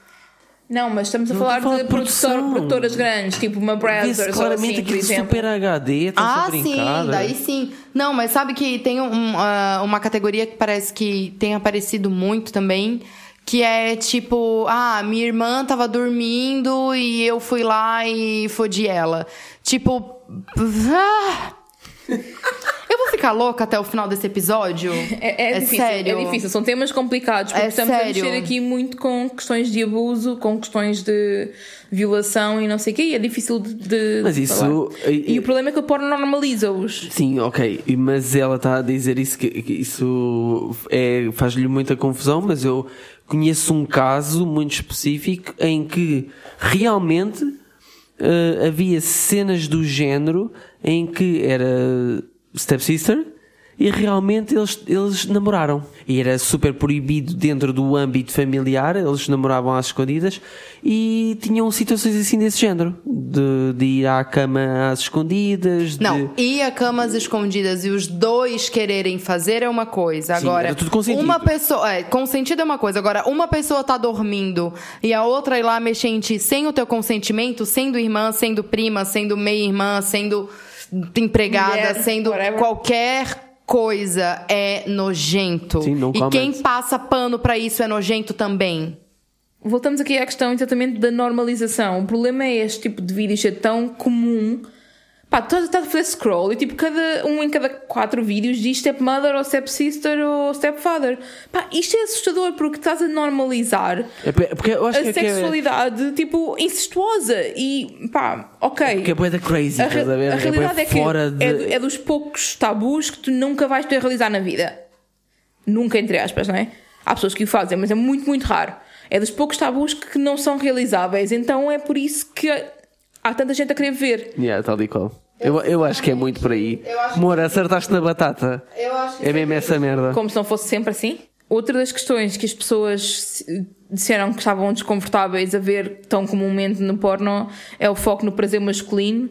Não, mas estamos a Não falar de produtor- produtoras grandes, tipo uma Brazzers ou assim, por exemplo. super HD, está Ah, sim, daí sim. Não, mas sabe que tem um, ah, uma categoria que parece que tem aparecido muito também. Que é tipo, ah, minha irmã tava dormindo e eu fui lá e fodi ela. Tipo. ah. Eu vou ficar louca até o final desse episódio? É, é difícil, sério. é difícil. São temas complicados porque É estamos sério. a mexer aqui muito com questões de abuso, com questões de violação e não sei o quê. E é difícil de. de Mas isso- falar. e- E, o problema é que o porno normaliza-os. Sim, ok, mas ela está a dizer isso que, que isso é, faz-lhe muita confusão, mas eu conheço um caso muito específico em que realmente eh, havia cenas do género em que era stepsister e realmente eles, eles namoraram. E era super proibido dentro do âmbito familiar, eles namoravam às escondidas e tinham situações assim desse género, de, de ir à cama às escondidas, de... Não, ir a camas escondidas e os dois quererem fazer é uma coisa. Sim, Agora, era tudo consentido. uma pessoa. É, consentido é uma coisa. Agora, uma pessoa tá dormindo e a outra ir lá mexer em ti sem o teu consentimento, sendo irmã, sendo prima, sendo meia-irmã, sendo empregada, Mulher, sendo whatever. qualquer coisa é nojento. Sim, no e quem comments. passa pano pra isso é nojento também. Voltamos aqui à questão exatamente da normalização. O problema é este tipo de vídeos ser tão comum. Pá, tu estás a fazer scroll e tipo, cada um em cada quatro vídeos diz stepmother ou stepsister ou stepfather. Pá, isto é assustador porque estás a normalizar É porque- porque eu acho a que é, é, sexualidade, tipo, incestuosa. E pá, ok. é bué da crazy, A, estás a ver? a realidade bué é, que fora de... é, do- é dos poucos tabus que tu nunca vais poder realizar na vida. Nunca, entre aspas, não é? Há pessoas que o fazem, mas é muito, muito raro. É dos poucos tabus que não são realizáveis. Então é por isso que há tanta gente a querer ver. Yeah, tal e qual. Eu, eu acho que é muito por aí. Eu acho que- Amor, acertaste na batata. Eu acho É mesmo essa merda. Como se não fosse sempre assim. Outra das questões que as pessoas se- disseram que estavam desconfortáveis a ver tão comumente no porno é o foco no prazer masculino,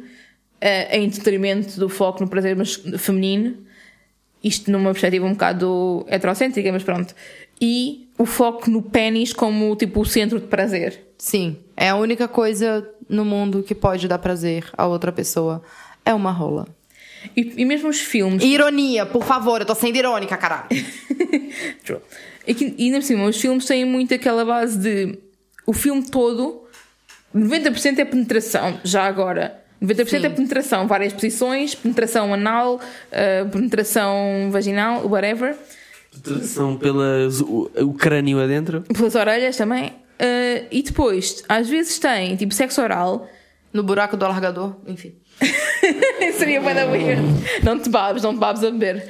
eh, em detrimento do foco no prazer feminino. Isto numa perspectiva um bocado heterocêntrica, mas pronto. E o foco no pênis como tipo o centro de prazer. Sim, é a única coisa no mundo que pode dar prazer a outra pessoa. É uma rola. E, e mesmo os filmes. Ironia, por favor, eu tô sendo irônica, caralho. True. E, que, e ainda por cima, os filmes têm muito aquela base de. O filme todo, 90% é penetração, já agora. 90% Sim. é penetração, várias posições, penetração anal, uh, penetração vaginal, whatever. São pelas, o, o crânio adentro. Pelas orelhas também. Uh, e depois, às vezes tem tipo sexo oral. No buraco do alargador, enfim. Seria bem da weird. Não te babes, não te babes a beber.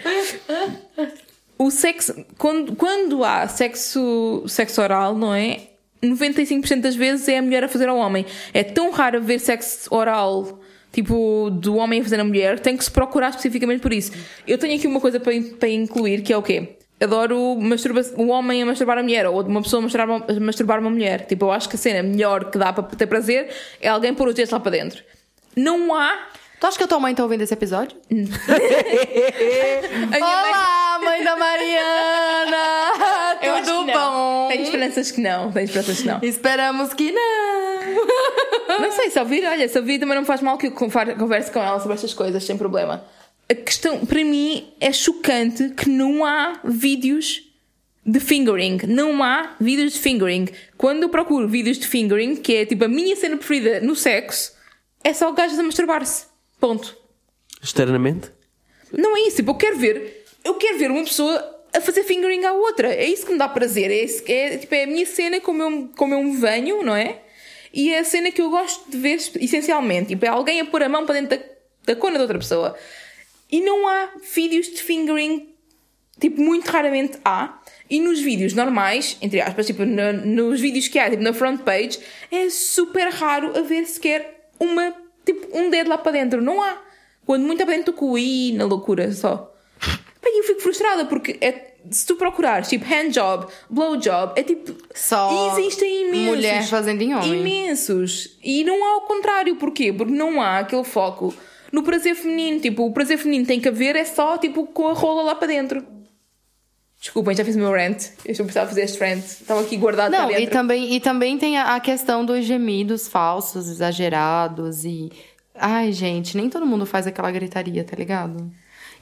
O sexo, quando, quando há sexo, sexo oral, não é? 95% das vezes é a mulher a fazer ao homem. É tão raro ver sexo oral, tipo, do homem a fazer a mulher, tem que se procurar especificamente por isso. Eu tenho aqui uma coisa para, para incluir, que é o quê? adoro o homem a masturbar a mulher ou uma pessoa a masturbar, a masturbar uma mulher. Tipo, eu acho que a cena melhor que dá para ter prazer é alguém pôr os dedos lá para dentro. Não há. Tu acha que a tua mãe tá ouvindo esse episódio? Mãe- Olá, mãe da Mariana! Eu Tudo bom? Tenho esperanças que não. Tenho esperanças que não. Esperamos que não. Não sei, se ouvir, olha, se ouvir também não faz mal que eu conver- converse com ela sobre estas coisas, sem problema. A questão, para mim, é chocante que não há vídeos de fingering. Não há vídeos de fingering. Quando eu procuro vídeos de fingering, que é tipo a minha cena preferida no sexo, é só gajos a masturbar-se. Ponto. Externamente? Não é isso, tipo, eu quero ver, eu quero ver uma pessoa a fazer fingering à outra. É isso que me dá prazer. É, isso, é, tipo, é a minha cena como eu, como eu me venho, não é? E é a cena que eu gosto de ver essencialmente. Tipo, é alguém a pôr a mão para dentro da, da cona de outra pessoa. E não há vídeos de fingering, tipo, muito raramente há. E nos vídeos normais, entre aspas, tipo, no- nos vídeos que há, tipo, na front page, é super raro haver sequer uma, tipo, um dedo lá para dentro. Não há. Quando muito é para dentro do cu, e na loucura só. Bem, eu fico frustrada porque é, se tu procurares, tipo, handjob, blowjob, é tipo. Só existem imensos. mulher fazendo em homem. Imensos. E não há o contrário. Porquê? Porque não há aquele foco no prazer feminino. Tipo, o prazer feminino tem que haver é só, tipo, com a rola lá para dentro. Desculpem, já fiz meu rant. Eu precisava fazer este rant. Estava aqui guardado Não, e também, e também tem a a questão dos gemidos falsos, exagerados e. Ai, gente, nem todo mundo faz aquela gritaria, tá ligado?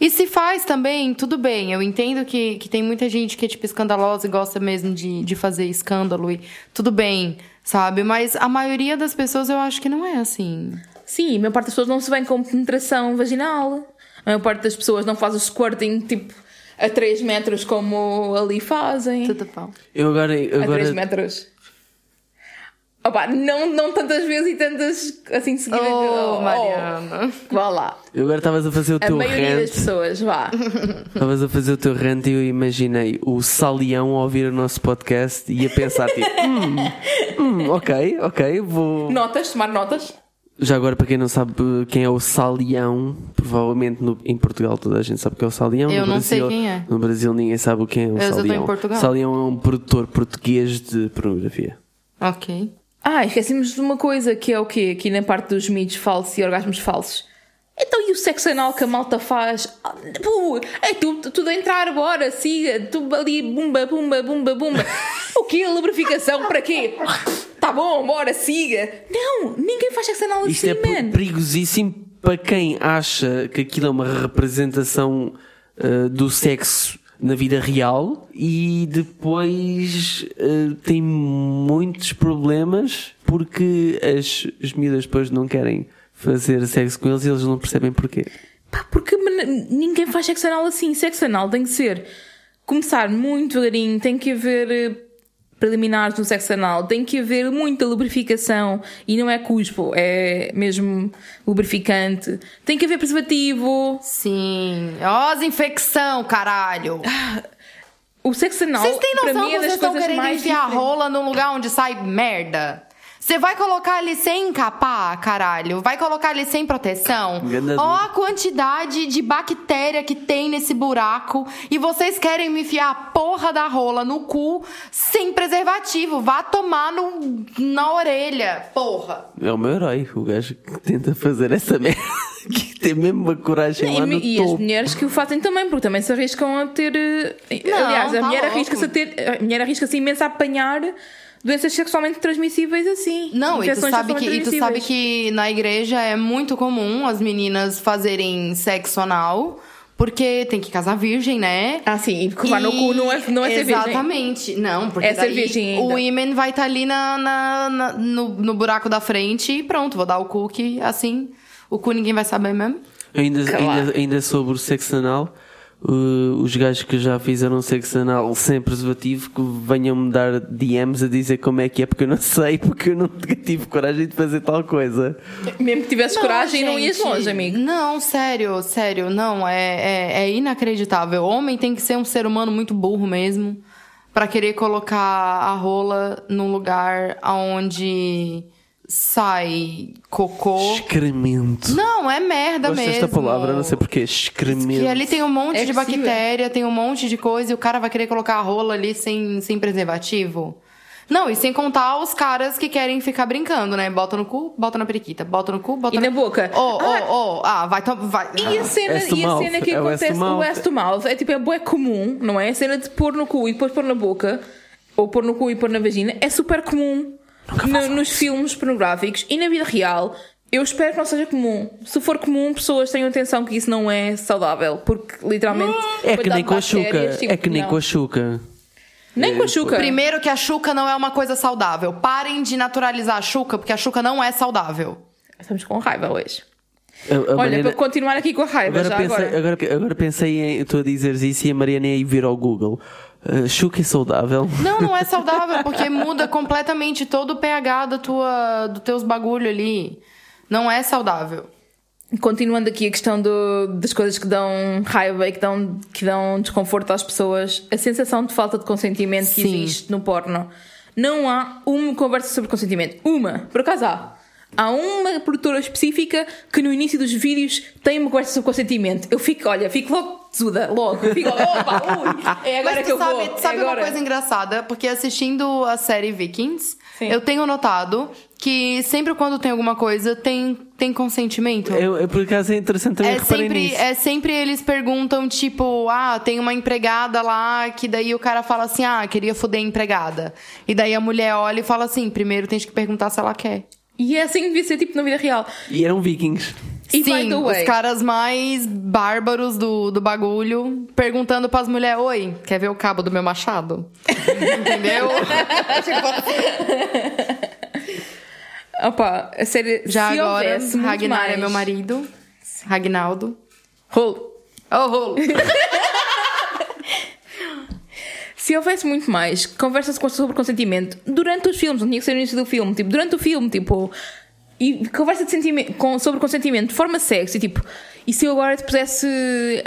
E se faz também, tudo bem. Eu entendo que, que tem muita gente que é, tipo, escandalosa e gosta mesmo de, de fazer escândalo e tudo bem, sabe? Mas a maioria das pessoas eu acho que não é assim. Sim, a maior parte das pessoas não se vem com penetração vaginal. A maior parte das pessoas não faz o squirting, tipo, a 3 metros como ali fazem. Tudo bom. Eu agora. A 3 agora metros. Opa, não, não tantas vezes e tantas assim seguidas. Oh, Mariana. Vá lá. eu agora estavas a fazer o A teu maioria das rant. pessoas, vá. Estavas a fazer o teu rant e eu imaginei o Salião a ouvir o nosso podcast e a pensar tipo, hum, hum, ok, ok, vou. Notas, tomar notas. Já agora, para quem não sabe quem é o Salião, provavelmente no- em Portugal toda a gente sabe que é o Salião. Eu no não sei Brasil, quem é. No Brasil ninguém sabe o que é o Eu Salião. em Portugal. Salião é um produtor português de pornografia. Ok. Ah, esquecemos de uma coisa que é o quê? Aqui na parte dos mitos falsos e orgasmos falsos. Então e o sexo anal que a malta faz? Ah, pô, é tu, tudo a entrar, bora, siga, tu ali, bumba, bumba, bumba, bumba. o quê? Lubrificação para quê? Tá bom, bora, siga. Não, ninguém faz sexo anal Isto assim, é per- man. perigosíssimo para quem acha que aquilo é uma representação uh, do sexo na vida real e depois uh, tem muitos problemas porque as, as miúdas depois não querem fazer sexo com eles e eles não percebem porquê. Pá, porque ninguém faz sexo anal assim. Sexo anal tem que ser começar muito devagarinho, tem que haver eh, preliminares no sexo anal, tem que haver muita lubrificação e não é cuspo, é mesmo lubrificante. Tem que haver preservativo. Sim. Ó, as infecção, caralho. O sexo anal, Vocês têm para noção mim, que é vocês das estão coisas querendo mais enfiar a rola num lugar onde sai merda? Você vai colocar ali sem encapar, caralho? Vai colocar ali sem proteção? Ó a quantidade de bactéria que tem nesse buraco e vocês querem me enfiar a porra da rola no cu sem preservativo. Vá tomar no, na orelha, porra. É o meu herói, o gajo que tenta fazer essa merda, que tem mesmo uma coragem lá no E, e as topo. mulheres que o fazem também, porque também se arriscam a ter. eh, Não, aliás, a tá mulher arrisca-se a ter. A mulher arrisca-se imenso a apanhar doenças sexualmente transmissíveis assim. Não, e tu, sabe que, e tu sabe que na igreja é muito comum as meninas fazerem sexo anal, porque tem que casar virgem, né? Ah, sim, e no cu não é, não é ser virgem. Exatamente. Não, porque É ser daí virgem o imen vai estar ali na, na- na- no, no buraco da frente e pronto, vou dar o cu que assim, o cu ninguém vai saber mesmo. Ainda, Claro. ainda, ainda sobre o sexo anal, uh, os gajos que já fizeram sexo anal sem preservativo que venham-me dar DMs a dizer como é que é, porque eu não sei, porque eu nunca tive coragem de fazer tal coisa. Mesmo que tivesses coragem, não ias gente, longe, amigo. Não, sério, sério, não, é, é, é inacreditável. Homem tem que ser um ser humano muito burro mesmo pra querer colocar a rola num lugar onde sai cocô. Excremento. Não, é merda Gosto mesmo. desta palavra, não sei porquê. Excremento. Que ali tem um monte É de possível. bactéria, tem um monte de coisa e o cara vai querer colocar a rola ali sem, sem preservativo. Não, e sem contar os caras que querem ficar brincando, né? Bota no cu, bota na periquita, bota no cu, bota E na boca. Ô, Ah, ô, ô, ah, vai, vai. E a cena, Ass to e a cena que É acontece no to mouth é tipo, é bué comum, não é? A cena de pôr no cu e depois pôr na boca, ou pôr no cu e pôr na vagina, é super comum no- nos filmes pornográficos e na vida real. Eu espero que não seja comum. Se for comum, pessoas tenham atenção que isso não é saudável, porque literalmente. É que nem com a chuca. tipo, É que nem não. com a chuca. Nem com a chuca. Primeiro que a chuca não é uma coisa saudável. Parem de naturalizar a chuca, porque a chuca não é saudável. Estamos com raiva hoje. A, a Olha, Mariana- para continuar aqui com a raiva, agora, já pensei, agora. agora, agora pensei em tu a dizeres isso e a Mariana ia vir ao Google. Uh, chuca é saudável. Não, não é saudável, porque muda completamente todo o pH da tua, dos teus bagulho ali. Não é saudável. Continuando aqui a questão do- das coisas que dão raiva e que dão, que dão desconforto às pessoas, a sensação de falta de consentimento que Sim. existe no porno. Não há uma conversa sobre consentimento. Uma, por acaso há. Há uma produtora específica que no início dos vídeos tem uma conversa sobre consentimento. Eu fico, olha, fico logo tesuda, logo. Fico opa, ui, é agora Mas que tu eu sabe, vou. sabe é uma agora. coisa engraçada? Porque assistindo a série Vikings, Sim. eu tenho notado que sempre quando tem alguma coisa, tem, tem consentimento. Eu, eu, por acaso é interessante também É sempre, nisso. é sempre eles perguntam, tipo, ah, tem uma empregada lá, que daí o cara fala assim, ah, queria foder a empregada. E daí a mulher olha e fala assim, primeiro tem que perguntar se ela quer. E é assim que devia ser tipo na vida real. E eram vikings. E Sim, os caras mais bárbaros do, do bagulho, perguntando pras mulheres, oi, quer ver o cabo do meu machado? Entendeu? opa, a série, Já se agora, Ragnar mais... é meu marido. Ragnaldo. Rolo. Oh, rolo. Se houvesse muito mais conversas sobre consentimento durante os filmes, não tinha que ser no início do filme, tipo, durante o filme, tipo, e conversa com, sobre consentimento de forma sexy, tipo, e se eu agora te pusesse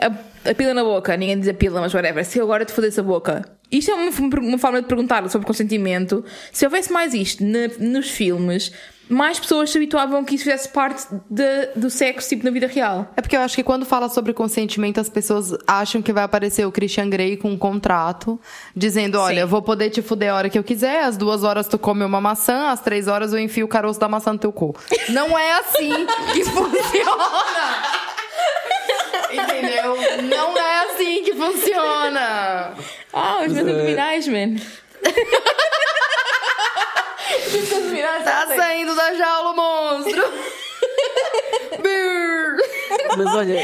a, a pila na boca, ninguém diz a pila, mas whatever, se eu agora te fodesse a boca, isto é uma, uma forma de perguntar sobre consentimento. Se houvesse mais isto na- nos filmes, mais pessoas se habituavam que isso fizesse parte de- do sexo, tipo, na vida real. É porque eu acho que quando fala sobre consentimento, as pessoas acham que vai aparecer o Christian Grey com um contrato, dizendo: olha, eu vou poder te fuder a hora que eu quiser, às duas horas tu come uma maçã, às três horas eu enfio o caroço da maçã no teu cu. Não é assim que funciona! Entendeu? Não é assim que funciona! Ah, os meus abdominais, man. Tá saindo da jaula o monstro! Mas olha,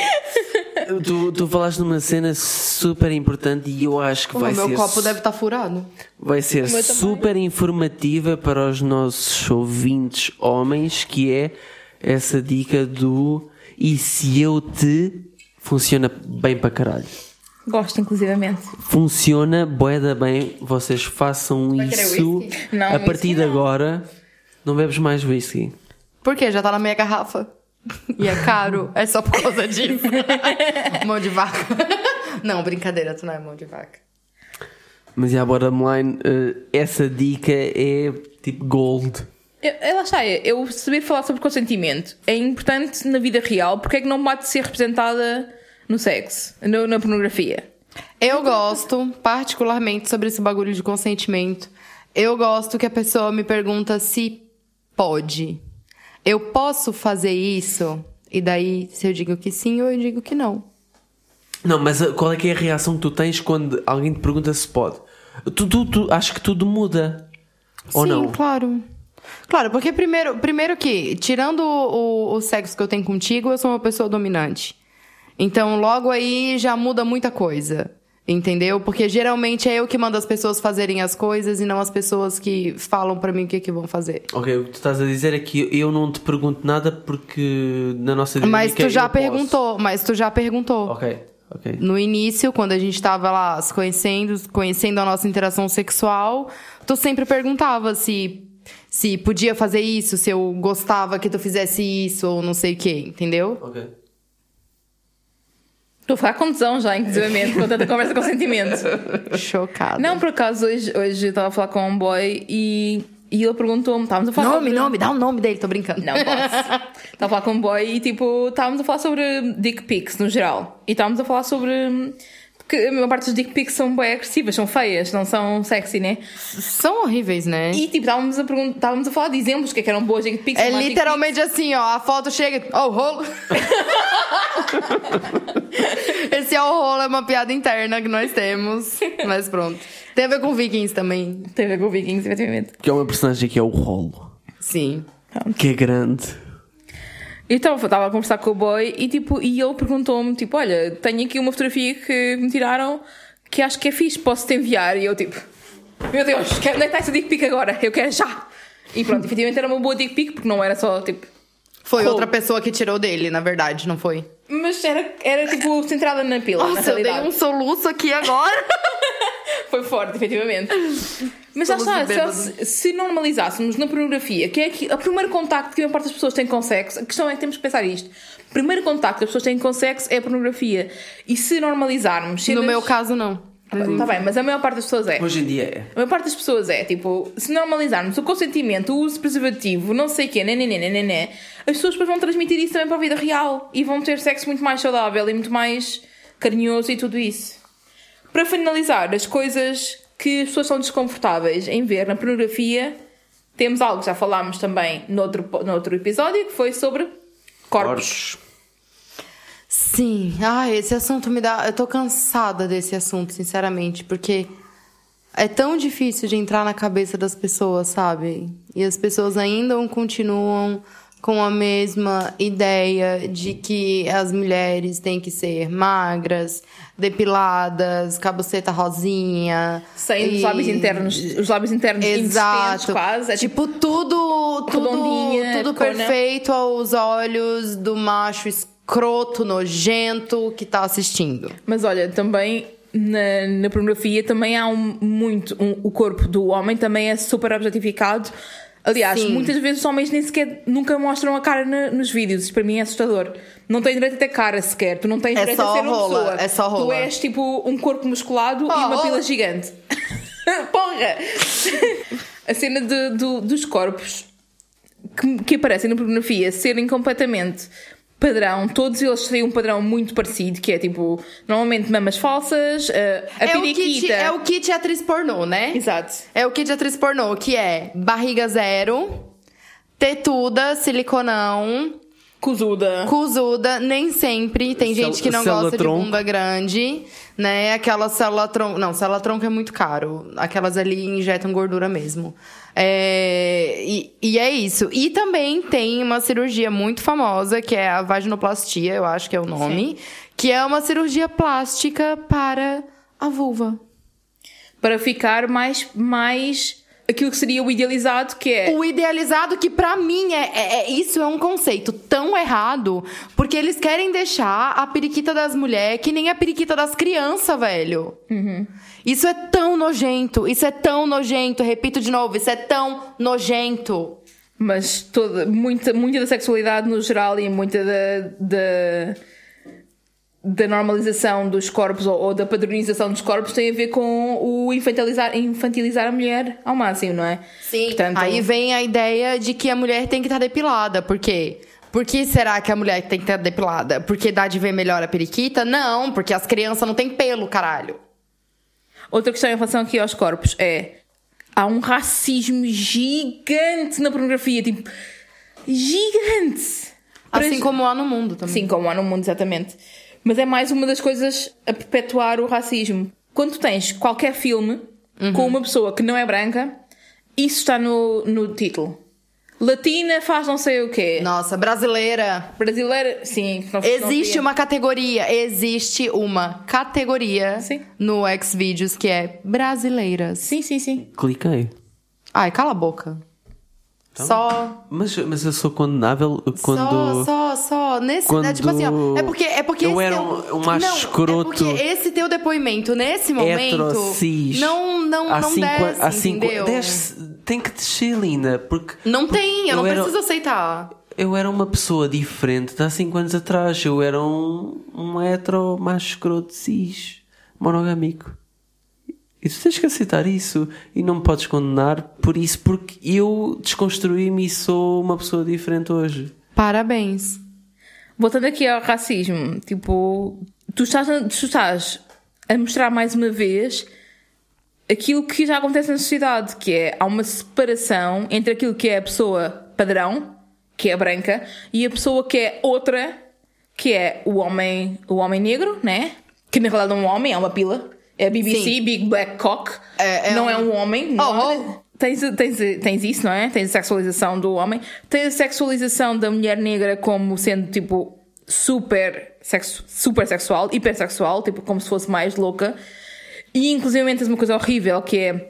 tu, tu falaste numa cena super importante e eu acho que o vai meu ser, copo deve estar furado. vai ser meu super informativa para os nossos ouvintes homens, que é essa dica do e se eu te funciona bem para caralho. Gosto, inclusivamente. Funciona boeda bem, vocês façam querer isso whisky? Não, a partir de não. agora. Não bebes mais whisky. Por quê? Já tá na minha garrafa. E é caro. É só por causa disso. mão de vaca. Não, brincadeira, tu não é mão de vaca. Mas já, bottom line, eh, essa dica é tipo gold. Eu, eu, lá está, eu saber falar sobre consentimento é importante na vida real, porque é que não pode ser representada no sexo, no- na pornografia? Eu gosto, particularmente, sobre esse bagulho de consentimento. Eu gosto que a pessoa me pergunta se pode. Eu posso fazer isso? E daí, se eu digo que sim, eu digo que não. Não, mas eh, qual é que é a reação que tu tens quando alguém te pergunta se pode? Tu, tu, tu- acho que tudo muda. Ou Sim, não? claro. Claro, porque primeiro, primeiro que, tirando o, o sexo que eu tenho contigo, eu sou uma pessoa dominante. Então, logo aí já muda muita coisa. Entendeu? Porque geralmente é eu que mando as pessoas fazerem as coisas e não as pessoas que falam pra mim o que, que vão fazer. Ok, o que tu estás a dizer é que eu não te pergunto nada porque na nossa Mas tu já eu posso. perguntou, mas tu já perguntou. Ok, ok. No início, quando a gente tava lá se conhecendo, conhecendo a nossa interação sexual, tu sempre perguntava se se podia fazer isso, se eu gostava que tu fizesse isso ou não sei o que, entendeu? Ok. Estou a ficar com tesão já, inclusivamente, com tanta conversa com sentimento. Chocada. Não, por acaso, hoje, hoje eu estava a falar com um boy e e ele perguntou-me, estávamos a falar Nome, sobre... nome, dá o nome dele, tô brincando. Não posso. Estava a falar com um boy e tipo, estávamos a falar sobre dick pics no geral. E estávamos a falar sobre. Porque a maior parte dos dick pics são bem agressivas, são feias, não são sexy, né? São horríveis, né? E tipo, estávamos a, pergun- estávamos a falar de exemplos, o que é que eram boas dick pics. É literalmente assim, ó. A foto chega. Ó, o rolo. Esse é o rolo, é uma piada interna que nós temos. Mas pronto. Tem a ver com Vikings também. Tem a ver com Vikings, efetivamente. Que é uma personagem que é o rolo. Sim. Que é grande. Então, eu estava a conversar com o boy e, tipo, e ele perguntou-me, tipo, olha, tenho aqui uma fotografia que me tiraram que acho que é fixe, posso-te enviar? E eu, tipo, meu Deus, onde é que está essa dick pic agora? Eu quero já! E pronto, efetivamente era uma boa dick pic, porque não era só, tipo... Foi outra pessoa que tirou dele, na verdade, não foi? Mas era, era tipo, centrada na pila, na Nossa, eu dei um soluço aqui agora. Foi forte, efetivamente. Mas já está, se, se normalizássemos na pornografia, que é que o primeiro contacto que a maior parte das pessoas tem com sexo, a questão é que temos que pensar isto. O primeiro contacto que as pessoas têm com sexo é a pornografia. E se normalizarmos. No cenas- meu caso, não. Está bem, mas a maior parte das pessoas é. Hoje em dia é. A maior parte das pessoas é, tipo, se normalizarmos o consentimento, o uso preservativo, não sei o quê, né, né, né, né, né, né, as pessoas depois vão transmitir isso também para a vida real e vão ter sexo muito mais saudável e muito mais carinhoso e tudo isso. Para finalizar, as coisas que as pessoas são desconfortáveis em ver na pornografia, temos algo que já falámos também noutro, noutro episódio, que foi sobre corpos. Sim. Ah, esse assunto me dá. Eu tô cansada desse assunto, sinceramente, porque é tão difícil de entrar na cabeça das pessoas, sabe? E as pessoas ainda continuam com a mesma ideia de que as mulheres têm que ser magras, depiladas, cabuceta rosinha. Sem os e- lábios internos, os lábios internos Exato. quase. É tipo, tipo, tudo, tudo, tudo perfeito aos olhos do macho escroto, nojento que tá assistindo. Mas olha, também na, na pornografia também há um, muito. um- o corpo do homem também é super objetificado. Aliás, Sim. muitas vezes os homens nem sequer nunca mostram a cara na- nos vídeos. Isso para mim é assustador. Não têm direito a ter cara sequer. Tu não tens É direito a ser uma rola, pessoa. é só Tu rola. és tipo um corpo musculado e Oh, uma oh. pila gigante. Porra! a cena de- do- dos corpos que, que aparecem na pornografia serem completamente padrão, todos eles têm um padrão muito parecido, que é tipo, normalmente mamas falsas, eh, a É o, kit, é o kit atriz pornô, né? Exato. É o kit atriz pornô, que é barriga zero, tetuda, siliconão, Cozuda. Cusuda, nem sempre. Tem Cel- gente que não gosta tronco. de bunda grande, né? Aquela célula tronco. Não, célula tronco é muito caro. Aquelas ali injetam gordura mesmo. É, E, e é isso. E também tem uma cirurgia muito famosa, que é a vaginoplastia, eu acho que é o nome, que é uma cirurgia plástica para a vulva. Para ficar mais, mais aquilo que seria o idealizado, que é. O idealizado, que pra mim é, é- é- isso é um conceito tão errado, porque eles querem deixar a periquita das mulheres que nem a periquita das crianças, velho. Isso é tão nojento, isso é tão nojento, repito de novo, isso é tão nojento. Mas toda, muita, muita da sexualidade no geral e muita da, da, da normalização dos corpos ou, ou da padronização dos corpos tem a ver com o infantilizar, infantilizar a mulher ao máximo, não é? Sim. Portanto, Aí vem a ideia de que a mulher tem que estar depilada, por quê? Por que será que a mulher tem que estar depilada? Porque dá de ver melhor a periquita? Não, porque as crianças não têm pelo, caralho. Outra questão em relação aqui aos corpos é há um racismo gigante na pornografia, tipo gigante. Assim como há no mundo também. Sim, como há no mundo, exatamente. Mas é mais uma das coisas a perpetuar o racismo. Quando tu tens qualquer filme Uhum. com uma pessoa que não é branca, isso está no, no título. Latina faz não sei o quê. Nossa, brasileira. Brasileira, sim. Não, Existe não uma categoria, existe uma categoria Sim. no Xvideos que é brasileiras. Sim, sim, sim. Cliquei. Ai, cala a boca. Então. Só, Mas, mas eu sou condenável quando. só, só, só. Nesse, quando né, tipo assim, ó, é porque é porque eu esse era teu- um- um não, escroto. É porque esse teu depoimento nesse momento Hetero, cis. não não não cinco, desce, cinco, entendeu? desce- tem que descer, Linda, porque Não tem, eu, não era- preciso aceitar. eu era uma pessoa diferente de há 5 anos atrás. Eu era um, um hetero macho escroto cis monogâmico. E tu tens que aceitar isso e não me podes condenar por isso, porque eu desconstruí-me e sou uma pessoa diferente hoje. Parabéns. Voltando aqui ao racismo, tipo, tu estás, a, tu estás a mostrar mais uma vez aquilo que já acontece na sociedade, que é há uma separação entre aquilo que é a pessoa padrão, que é branca, e a pessoa que é outra, que é o homem, o homem negro, né? Que na realidade é um homem, é uma pila. É a BBC, Sim. Big Black Cock. É- é não um- é um homem. não Oh, é? Tens, tens, tens isso, não é? Tens a sexualização do homem. Tens a sexualização da mulher negra como sendo tipo super, sexu, super sexual, hipersexual, tipo como se fosse mais louca. E inclusive tens uma coisa horrível que é.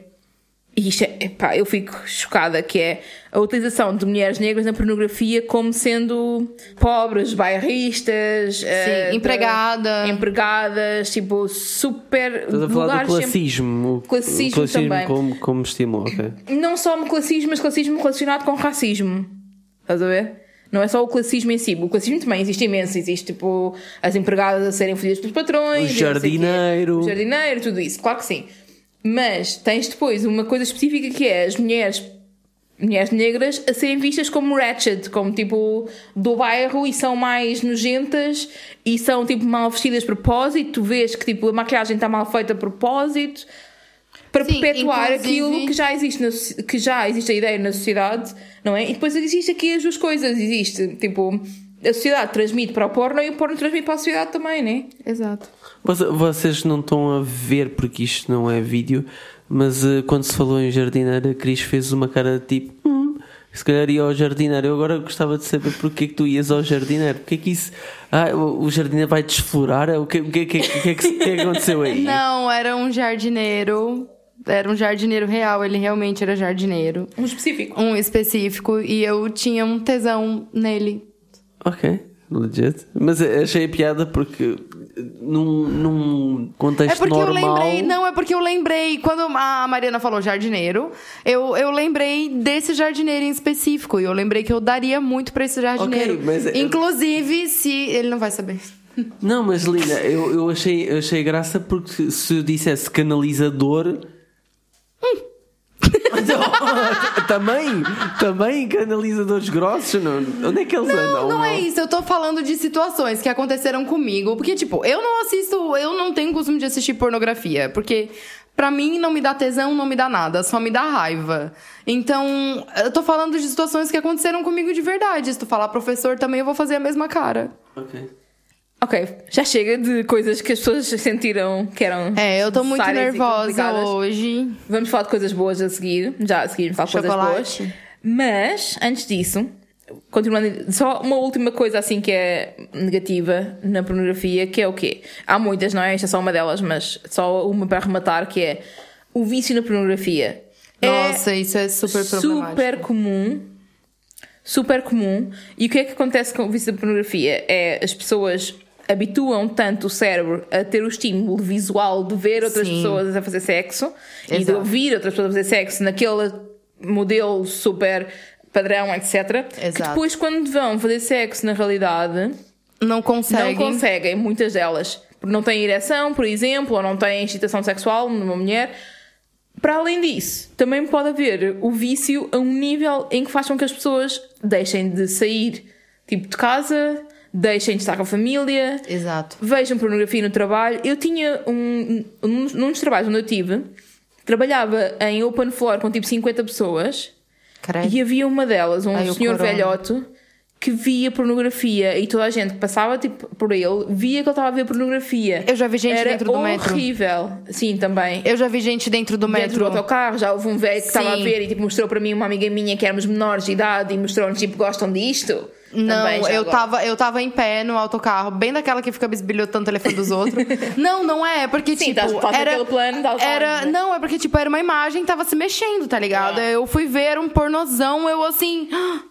E isto é, epá, eu fico chocada, que é a utilização de mulheres negras na pornografia como sendo pobres, bairristas, eh, de- empregada. empregadas, tipo, super Estás a falar do lugares sempre- classismo. o- Classismo o classismo também. como, como estímulo, ok. não só um classismo, mas classismo relacionado com racismo. Estás a ver? Não é só o classismo em si. O classismo também existe imenso. Existe, tipo, as empregadas a serem fodidas pelos patrões. O jardineiro. O jardineiro, tudo isso. Claro que sim. Mas tens depois uma coisa específica que é as mulheres mulheres negras a serem vistas como ratchet, como tipo do bairro e são mais nojentas e são tipo mal vestidas de propósito. Tu vês que tipo a maquiagem está mal feita de propósito para Sim, perpetuar inclusive- aquilo que já existe na, que já existe a ideia na sociedade, não é? E depois existe aqui as duas coisas, existe tipo a sociedade transmite para o porno e o porno transmite para a sociedade também, né? Exato. Voce- Vocês não estão a ver porque isto não é vídeo, mas eh, quando se falou em jardineira, a Cris fez uma cara de tipo. Hum, se calhar ia ao jardineiro. Eu agora gostava de saber porque é que tu ias ao jardineiro. Porque é que isso. Ah, o, jardineiro vai desflorar? O que, o que, o que, o que, é que, o que é que aconteceu aí? Não, era um jardineiro. Era um jardineiro real, ele realmente era jardineiro. Um específico. Um específico, e eu tinha um tesão nele. Ok, legit. Mas achei a piada porque num, num contexto É porque normal. eu lembrei, não, é porque eu lembrei, quando a Mariana falou jardineiro, eu, eu lembrei desse jardineiro em específico. E eu lembrei que eu daria muito pra esse jardineiro. Ok, mas Inclusive, se. Ele não vai saber. Não, mas Lina, eu, eu, achei, eu achei graça porque se eu dissesse canalizador. Então, também, também canalizadores grossos, não, onde é que eles andam? Não, não é isso, eu tô falando de situações que aconteceram comigo. Porque, tipo, eu não assisto, eu não tenho costume de assistir pornografia. Porque pra mim não me dá tesão, não me dá nada, só me dá raiva. Então, eu tô falando de situações que aconteceram comigo de verdade. Se tu falar professor também, eu vou fazer a mesma cara. Ok. Ok, já chega de coisas que as pessoas sentiram que eram. É, eu tô muito nervosa hoje. Vamos falar de coisas boas a seguir. Já a seguir, falar de coisas boas. Mas, antes disso, continuando, só uma última coisa assim que é negativa na pornografia, que é o quê? Há muitas, não é? Esta é só uma delas, mas só uma para arrematar, que é o vício na pornografia. Nossa, isso é super super comum. Super comum. E o que é que acontece com o vício da pornografia? É as pessoas habituam tanto o cérebro a ter o estímulo visual de ver outras Sim. pessoas a fazer sexo e de Exato. ouvir outras pessoas a fazer sexo naquele modelo super padrão, etc. Que Exato. depois, quando vão fazer sexo na realidade, Não consegue. não conseguem, muitas delas. Porque não têm ereção, por exemplo, ou não têm excitação sexual numa mulher. Para além disso, também pode haver o vício a um nível em que faz com que as pessoas deixem de sair tipo de casa, deixem de estar com a família, Exato. vejam pornografia no trabalho. Eu tinha um, um, num dos trabalhos onde eu tive, trabalhava em open floor com tipo 50 pessoas Credo. e havia uma delas, um Ai, senhor velhote, que via pornografia e toda a gente que passava tipo, por ele via que ele estava a ver pornografia. Eu já vi gente Era dentro do metro. horrível. Sim, também. Eu já vi gente dentro do Dentro metro. do autocarro, já houve um velho que estava a ver e tipo, mostrou para mim uma amiga minha que éramos menores de idade e mostrou-nos tipo, gostam disto? Não, eu agora. tava, eu tava em pé no autocarro, bem daquela que fica bisbilhotando o telefone dos outros. não, não é, porque Sim, tipo, tá- tá era naquele plano autocarro, era, né? não, é porque tipo era uma imagem que tava se mexendo, tá ligado? É. Eu fui ver um pornozão, eu assim, "Ah,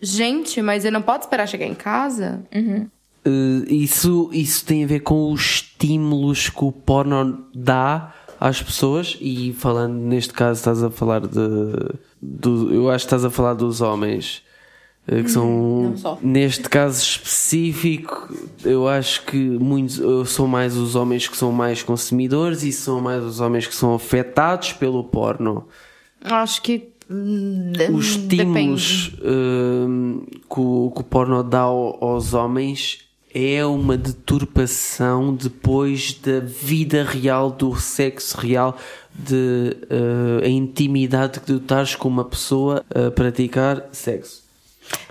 gente, mas ele não pode esperar chegar em casa? Eh, isso, isso tem a ver com os estímulos que o porno dá às pessoas e falando neste caso estás a falar de do, eu acho que estás a falar dos homens que são neste caso específico eu acho que muitos eu sou mais os homens que são mais consumidores e são mais os homens que são afetados pelo porno Acho que. hum, os estímulos hum, que, o, que o porno dá ao- aos homens é uma deturpação depois da vida real, do sexo real, de uh, a intimidade que tu estás com uma pessoa a praticar sexo.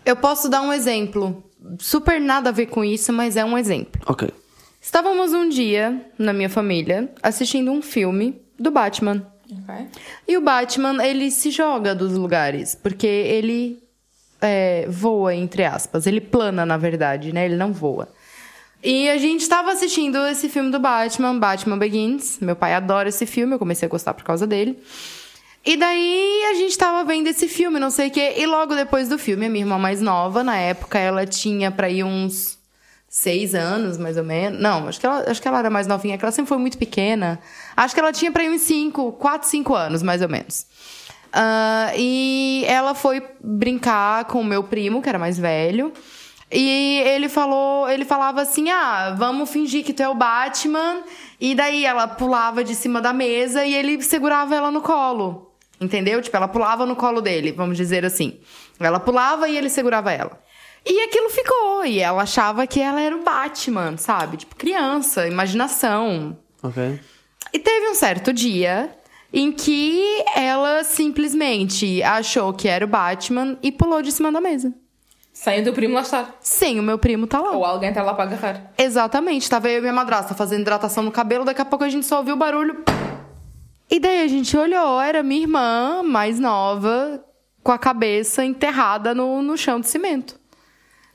Eu posso dar um exemplo. Super nada a ver com isso, mas é um exemplo. Ok. Estávamos um dia, na minha família, assistindo um filme do Batman. Ok. E o Batman, ele se joga dos lugares, porque ele é, voa, entre aspas. Ele plana, na verdade, né? Ele não voa. E a gente estava assistindo esse filme do Batman, Batman Begins. Meu pai adora esse filme, eu comecei a gostar por causa dele. E daí a gente tava vendo esse filme, não sei o quê. E logo depois do filme, a minha irmã mais nova, na época, ela tinha pra ir uns seis anos, mais ou menos. Não, acho que ela, acho que ela era mais novinha, que ela sempre foi muito pequena. Acho que ela tinha pra ir uns cinco, quatro, cinco anos, mais ou menos. Ah, e ela foi brincar com o meu primo, que era mais velho. E ele falou, ele falava assim: "Ah, vamos fingir que tu é o Batman". E daí ela pulava de cima da mesa e ele segurava ela no colo. Entendeu? Tipo, ela pulava no colo dele, vamos dizer assim. Ela pulava e ele segurava ela. E aquilo ficou, e ela achava que ela era o Batman, sabe? Tipo, criança, imaginação. Ok. E teve um certo dia em que ela simplesmente achou que era o Batman e pulou de cima da mesa. Sem o teu primo lá estar. Sem o meu primo tá lá. Ou alguém está lá para agarrar. Exatamente. Tava eu e minha madrasta fazendo hidratação no cabelo, daqui a pouco a gente só ouviu o barulho. E daí a gente olhou, era minha irmã, mais nova, com a cabeça enterrada no, no chão de cimento.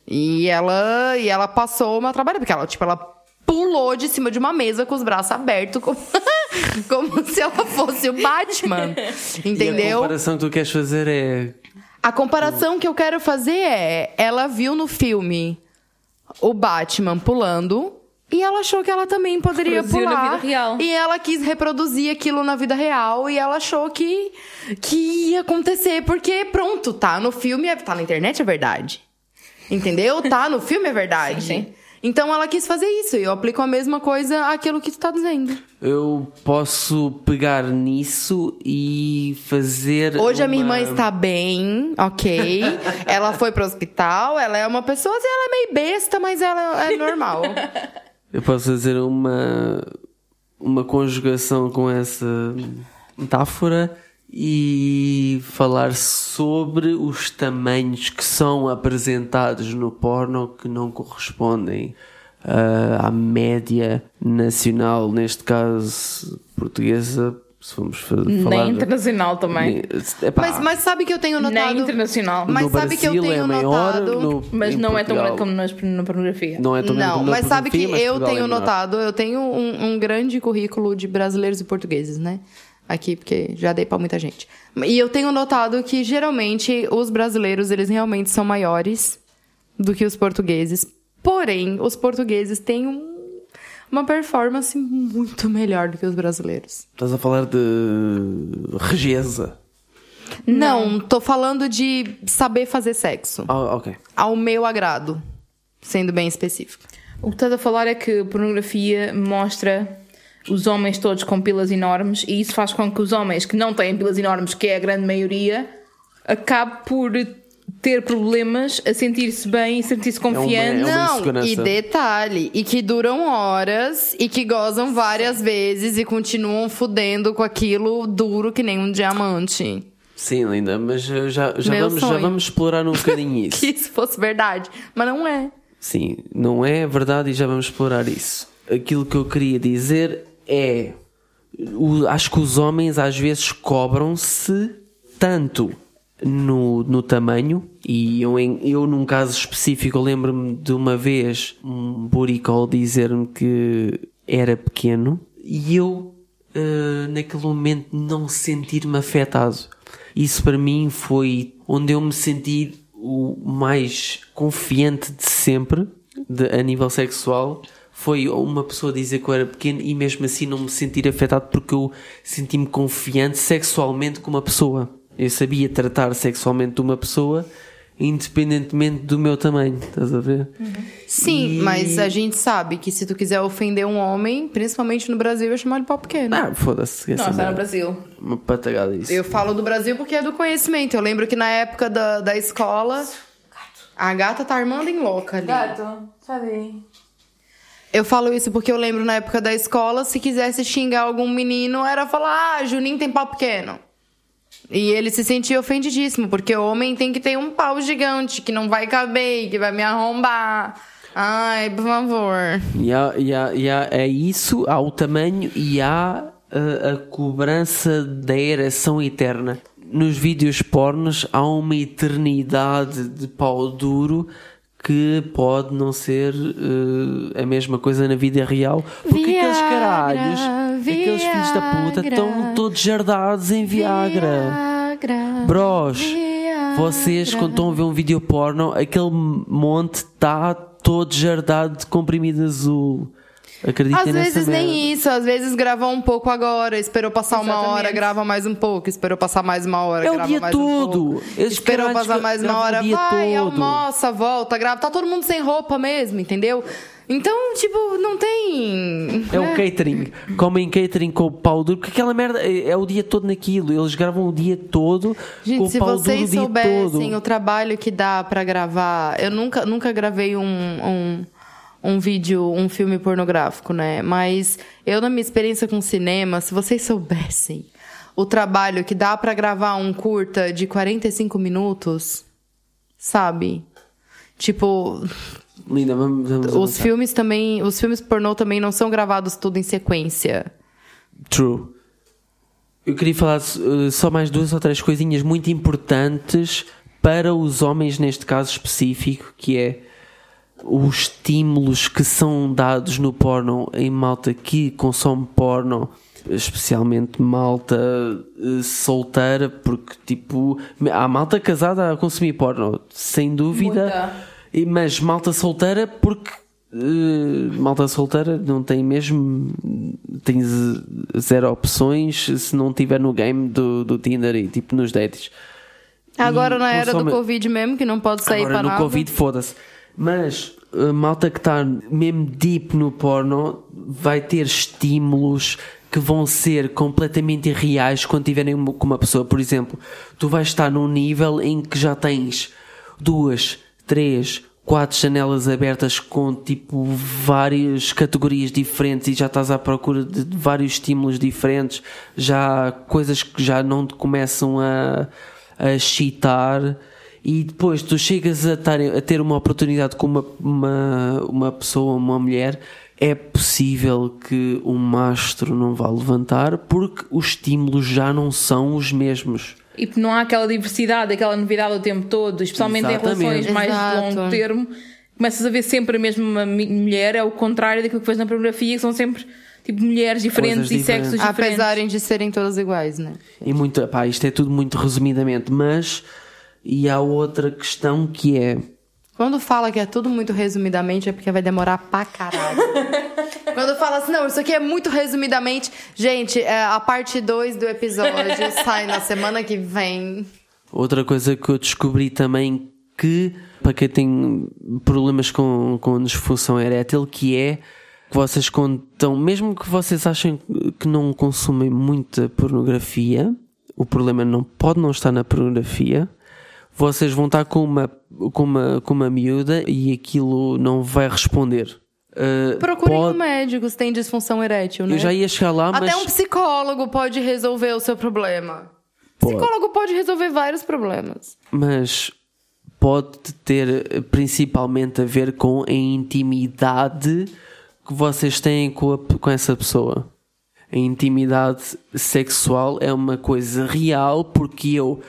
E ela, e ela passou uma trabalhada, porque ela, tipo, ela pulou de cima de uma mesa com os braços abertos, como, como se ela fosse o Batman. E a Entendeu? comparação que tu queres fazer é. A comparação que eu quero fazer é: ela viu no filme o Batman pulando e ela achou que ela também poderia na pular. vida real. E ela quis reproduzir aquilo na vida real e ela achou que, que ia acontecer, porque pronto, tá no filme, é- tá na internet é verdade. Entendeu? Tá no filme é verdade. Sim, sim. Então ela quis fazer isso e eu aplico a mesma coisa àquilo que tu tá dizendo. Eu posso pegar nisso e fazer. Hoje a minha uma- irmã está bem, ok. ela foi pro hospital, ela é uma pessoa, assim, ela é meio besta, mas ela é normal. Eu posso fazer uma, uma conjugação com essa metáfora e falar sobre os tamanhos que são apresentados no porno que não correspondem ah, à média nacional, neste caso portuguesa, se falar. Nem internacional também. Epá, mas, mas sabe que eu tenho Nem notado. internacional. Mas no sabe que eu Brasil tenho é maior, notado- no- Mas não é tão Portugal grande como nas, na pornografia. Não é tão grande Não, mas sabe que mas eu Portugal tenho é notado, eu tenho um, um grande currículo de brasileiros e portugueses, né? Aqui, porque já dei pra muita gente. E eu tenho notado que geralmente os brasileiros, eles realmente são maiores do que os portugueses. Porém, os portugueses têm um- uma performance muito melhor do que os brasileiros. Estás a falar de regeza. Não, tô falando de saber fazer sexo. Ah, ok. Ao meu agrado, sendo bem específico. O que estás a falar é que a pornografia mostra os homens todos com pilas enormes e isso faz com que os homens que não têm pilas enormes, que é a grande maioria, acabe por ter problemas a sentir-se bem e sentir-se confiante. É uma Não, insegurança. e detalhe, e que duram horas e que gozam várias vezes e continuam fudendo com aquilo duro que nem um diamante. Sim, linda, mas já, já, Meu vamos, já vamos explorar um bocadinho isso. Que isso fosse verdade, mas não é. Sim, não é verdade e já vamos explorar isso. Aquilo que eu queria dizer é. o- acho que os homens às vezes cobram-se tanto no, no tamanho, e eu, eu num caso específico lembro-me de uma vez um buricol dizer-me que era pequeno e eu uh, naquele momento não sentir-me afetado. Isso para mim foi onde eu me senti o mais confiante de sempre de- a nível sexual foi uma pessoa dizer que eu era pequeno e mesmo assim não me sentir afetado porque eu senti-me confiante sexualmente com uma pessoa. Eu sabia tratar sexualmente uma pessoa, independentemente do meu tamanho, estás a ver? Sim, E- mas a gente sabe que se tu quiser ofender um homem, principalmente no Brasil, é chamar de pau pequeno. Ah, foda-se. Não, está no. Brasil. Uma patagada isso. Eu falo do Brasil porque é do conhecimento. Eu lembro que na época da, da escola, a gata tá armando em louca ali. Gato, sabe? Eu falo isso porque eu lembro na época da escola, se quisesse xingar algum menino, era falar, ah, Juninho tem pau pequeno. E ele se sentia ofendidíssimo, porque o homem tem que ter um pau gigante, que não vai caber, que vai me arrombar. Ai, por favor. E há, e é isso, há o tamanho e há uh, a cobrança da ereção eterna. Nos vídeos pornos há uma eternidade de pau duro que pode não ser uh, a mesma coisa na vida real. Porque aqueles Viagra, caralhos, aqueles filhos da puta, Viagra. estão todos jardados em Viagra. Viagra, Bros, Viagra. vocês quando estão a ver um vídeo porno, aquele monte está todo jardado de comprimido azul. Acreditem Às vezes merda. nem isso, às vezes gravou um pouco agora, esperou passar uma Exatamente. hora, grava mais um pouco, esperou passar mais uma hora, É o grava dia mais um todo. pouco. Esses Esperou passar mais uma o hora, vai, todo. almoça, volta, grava. Tá todo mundo sem roupa mesmo, entendeu? Então, tipo, não tem. É o né? catering. Comem catering com o pau duro, porque aquela merda é, é o dia todo naquilo. Eles gravam o dia todo com Gente, o se pau duro o vocês dia soubessem o trabalho que dá pra gravar, eu nunca, nunca gravei um, um, um vídeo, um filme pornográfico, né? Mas eu, na minha experiência com cinema, se vocês soubessem o trabalho que dá pra gravar um curta de 45 minutos, sabe? Tipo, Linda, vamos, vamos os avançar. filmes também, os filmes pornô também não são gravados tudo em sequência. True. Eu queria falar uh, só mais duas ou três coisinhas muito importantes para os homens, neste caso específico, que é os estímulos que são dados no porno em malta que consome porno, especialmente malta eh, solteira, porque tipo, há malta casada a consumir porno, sem dúvida, Muita. E- mas malta solteira porque eh, malta solteira não tem mesmo tem z- zero opções se não tiver no game do, do Tinder e tipo nos dates. Agora E na era do Covid mesmo, que não pode sair Agora pra no nada. Covid, foda-se. Mas a malta que está mesmo deep no porno vai ter estímulos que vão ser completamente irreais quando tiverem com uma pessoa. Por exemplo, tu vais estar num nível em que já tens duas, três, quatro janelas abertas com tipo várias categorias diferentes e já estás à procura de vários estímulos diferentes, já coisas que já não te começam a, a excitar e depois tu chegas a, tar- a ter uma oportunidade com uma, uma, uma pessoa, uma mulher, é possível que o mastro não vá levantar porque os estímulos já não são os mesmos. E não há aquela diversidade, aquela novidade o tempo todo, especialmente Exatamente. em relações mais de Exato. longo termo. Começas a ver sempre a mesma mulher, é o contrário daquilo que fez na pornografia, que são sempre tipo mulheres diferentes Coisas e sexos diferentes. diferentes. Apesar de serem todas iguais, né? E muito, pá, isto é tudo muito resumidamente, mas e há outra questão que é Quando fala que é tudo muito resumidamente, é porque vai demorar pra caralho. Quando fala assim, não, isso aqui é muito resumidamente. Gente, é, a parte 2 do episódio sai na semana que vem. Outra coisa que eu descobri também que, para quem tem problemas com, com disfunção erétil, que é que vocês contam, mesmo que vocês achem que não consumem muita pornografia, o problema não pode não estar na pornografia, vocês vão estar com uma, com uma, com uma miúda e aquilo não vai responder. Uh, Procurem pode- um médico se tem disfunção erétil, né? Eu já ia chegar lá, Até mas um psicólogo pode resolver o seu problema. Pode. Psicólogo pode resolver vários problemas. mas pode ter principalmente a ver com a intimidade que vocês têm com, a- com essa pessoa. A intimidade sexual é uma coisa real porque eu,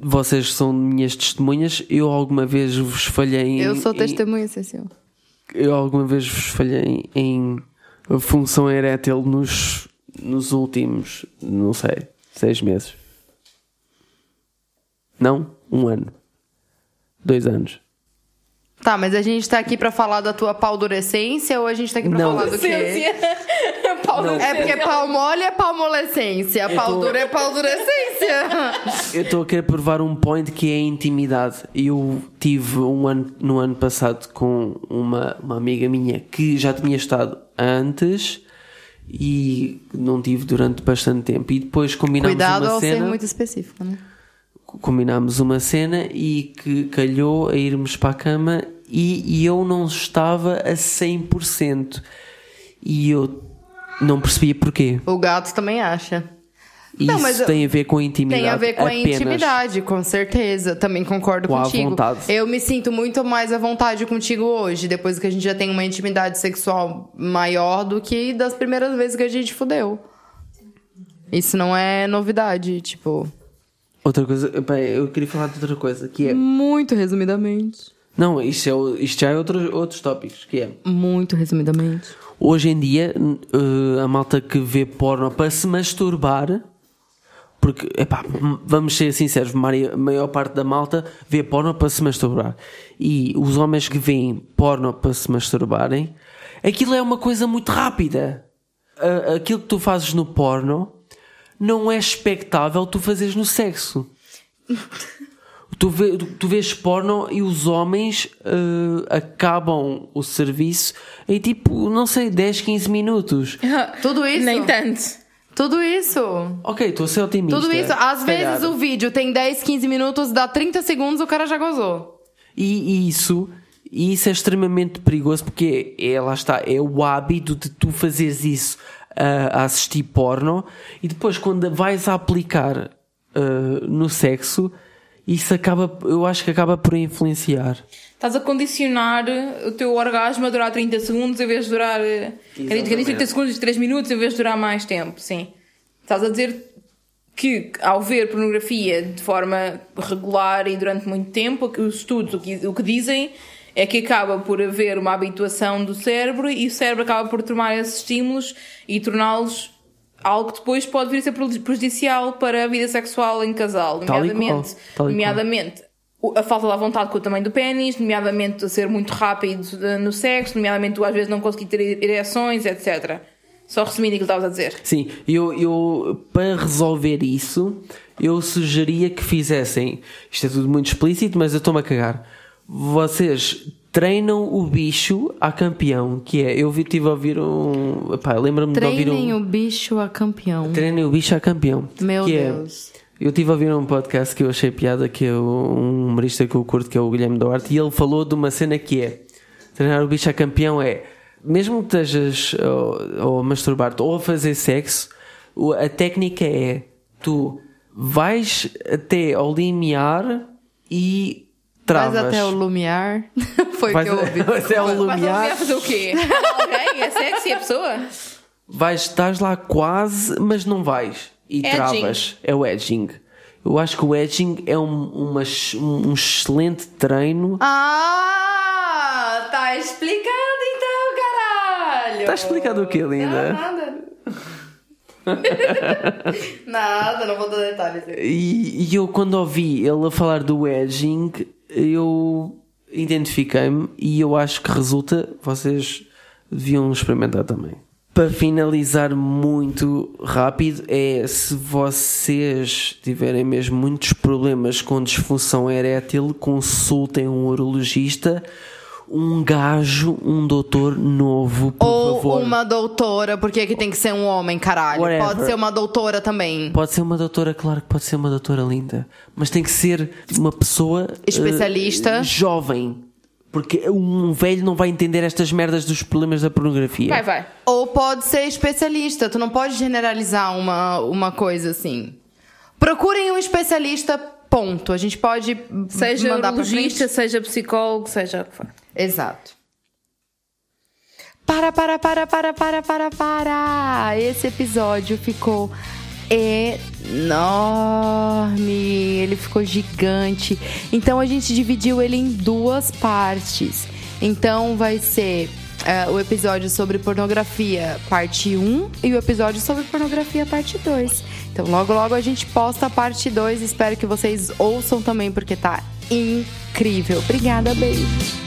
vocês são minhas testemunhas, eu alguma vez vos falhei em. Eu sou em- testemunha essencial. eu alguma vez vos falhei em função erétil nos, nos últimos, não sei, seis meses. Não? Um ano. Dois anos. Tá, mas a gente tá aqui pra falar da tua paldurecência ou a gente tá aqui pra Não. falar do quê? Palmolescência. É porque pau mole é palmolescência, pau tô- duro é paldurecência. Eu estou a querer provar um point que é a intimidade. Eu tive um ano, no ano passado com uma, uma amiga minha que já tinha estado antes e não tive durante bastante tempo. E depois combinámos Cuidado uma ao ser cena. muito específico, né? Combinámos uma cena e que calhou a irmos para a cama e, e eu não estava a 100%. E eu não percebia porquê. O gato também acha. Isso Não, mas tem a ver com a intimidade. Tem a ver com a apenas. intimidade, com certeza. Também concordo Com a contigo. vontade. Eu me sinto muito mais à vontade contigo hoje, depois que a gente já tem uma intimidade sexual maior do que das primeiras vezes que a gente fudeu. Isso não é novidade, tipo. Outra coisa, eu queria falar de outra coisa, que é. Muito resumidamente. Não, isto, é, isto já é outro, outros tópicos, que é. Muito resumidamente. Hoje em dia, eh, a malta que vê porno para se masturbar, porque, epá, vamos ser sinceros, a maior parte da malta vê porno para se masturbar. E os homens que veem porno para se masturbarem, aquilo é uma coisa muito rápida. Aquilo que tu fazes no porno não é expectável tu fazeres no sexo. Tu, vê, tu, vês porno e os homens eh, acabam o serviço em tipo, não sei, 10, 15 minutos. Tudo isso. Nem tanto. Tudo isso. Ok, estou a ser otimista. Tudo isso. Às vezes calhar. o vídeo tem 10, 15 minutos, dá 30 segundos, o cara já gozou. E, isso, e isso é extremamente perigoso porque é, lá está, é o hábito de tu fazeres isso a assistir porno e depois quando vais a aplicar ah, no sexo, isso acaba, eu acho que acaba por influenciar. Estás a condicionar o teu orgasmo a durar 30 segundos em vez de durar. eh, Quem diz- quem diz 30 segundos e 3 minutos em vez de durar mais tempo, sim. Estás a dizer que ao ver pornografia de forma regular e durante muito tempo, que os estudos o que, o que dizem é que acaba por haver uma habituação do cérebro e o cérebro acaba por tomar esses estímulos e torná-los algo que depois pode vir a ser prejudicial para a vida sexual em casal, nomeadamente, qual. nomeadamente a falta de vontade com o tamanho do pênis, nomeadamente a ser muito rápido eh, no sexo, nomeadamente tu às vezes não conseguir ter ereções, etc. Só resumindo aquilo que estavas a dizer. Sim, eu, eu para resolver isso, eu sugeria que fizessem. Isto é tudo muito explícito, mas eu estou-me a cagar. Vocês treinam o bicho a campeão, que é. Eu vi- tive a ouvir um. Pá, lembro-me de ouvir Treinem um. o bicho a campeão. Treinem o bicho a campeão. Meu que Deus. É, eu tive a ouvir um podcast que eu achei piada, que é um humorista que eu curto, que é o Guilherme Duarte, e ele falou de uma cena que é treinar o bicho a campeão é mesmo que estejas ou, ou a masturbar-te ou a fazer sexo, a técnica é tu vais até ao limiar e travas. Vais até o Lumiar. Foi o que eu ouvi. até ao Mas não lumiar, fazer o quê? Alguém? É sexy a pessoa? vais, estás lá quase, mas não vais. E Edging. travas. É o edging. Eu acho que o edging é um, uma ex- um excelente treino. Ah, tá explicado então, caralho. Tá explicado o quê, linda? Não, nada. nada, não vou dar detalhes. E, e eu, quando ouvi ele a falar do edging, eu identifiquei-me e eu acho que resulta. Vocês deviam experimentar também. Para finalizar muito rápido, é se vocês tiverem mesmo muitos problemas com disfunção erétil, consultem um urologista, um gajo, um doutor novo, por Ou favor. uma doutora, porque aqui tem que ser um homem, caralho. Whatever. Pode ser uma doutora também. Pode ser uma doutora, claro que pode ser uma doutora linda, mas tem que ser uma pessoa eh, Especialista. jovem, porque um velho não vai entender estas merdas dos problemas da pornografia. Vai, vai. Ou pode ser especialista. Tu não pode generalizar uma, uma coisa assim. Procurem um especialista, ponto. A gente pode Seja mandar pra urologista, frente. seja psicólogo, seja o que for. Exato. Para, para, para, para, para, para, para. Esse episódio ficou enorme. Ele ficou gigante. Então a gente dividiu ele em duas partes. Então vai ser é, o episódio sobre pornografia, parte 1, e o episódio sobre pornografia, parte 2. Então logo, logo a gente posta a parte 2. Espero que vocês ouçam também, porque tá incrível. Obrigada, beijo.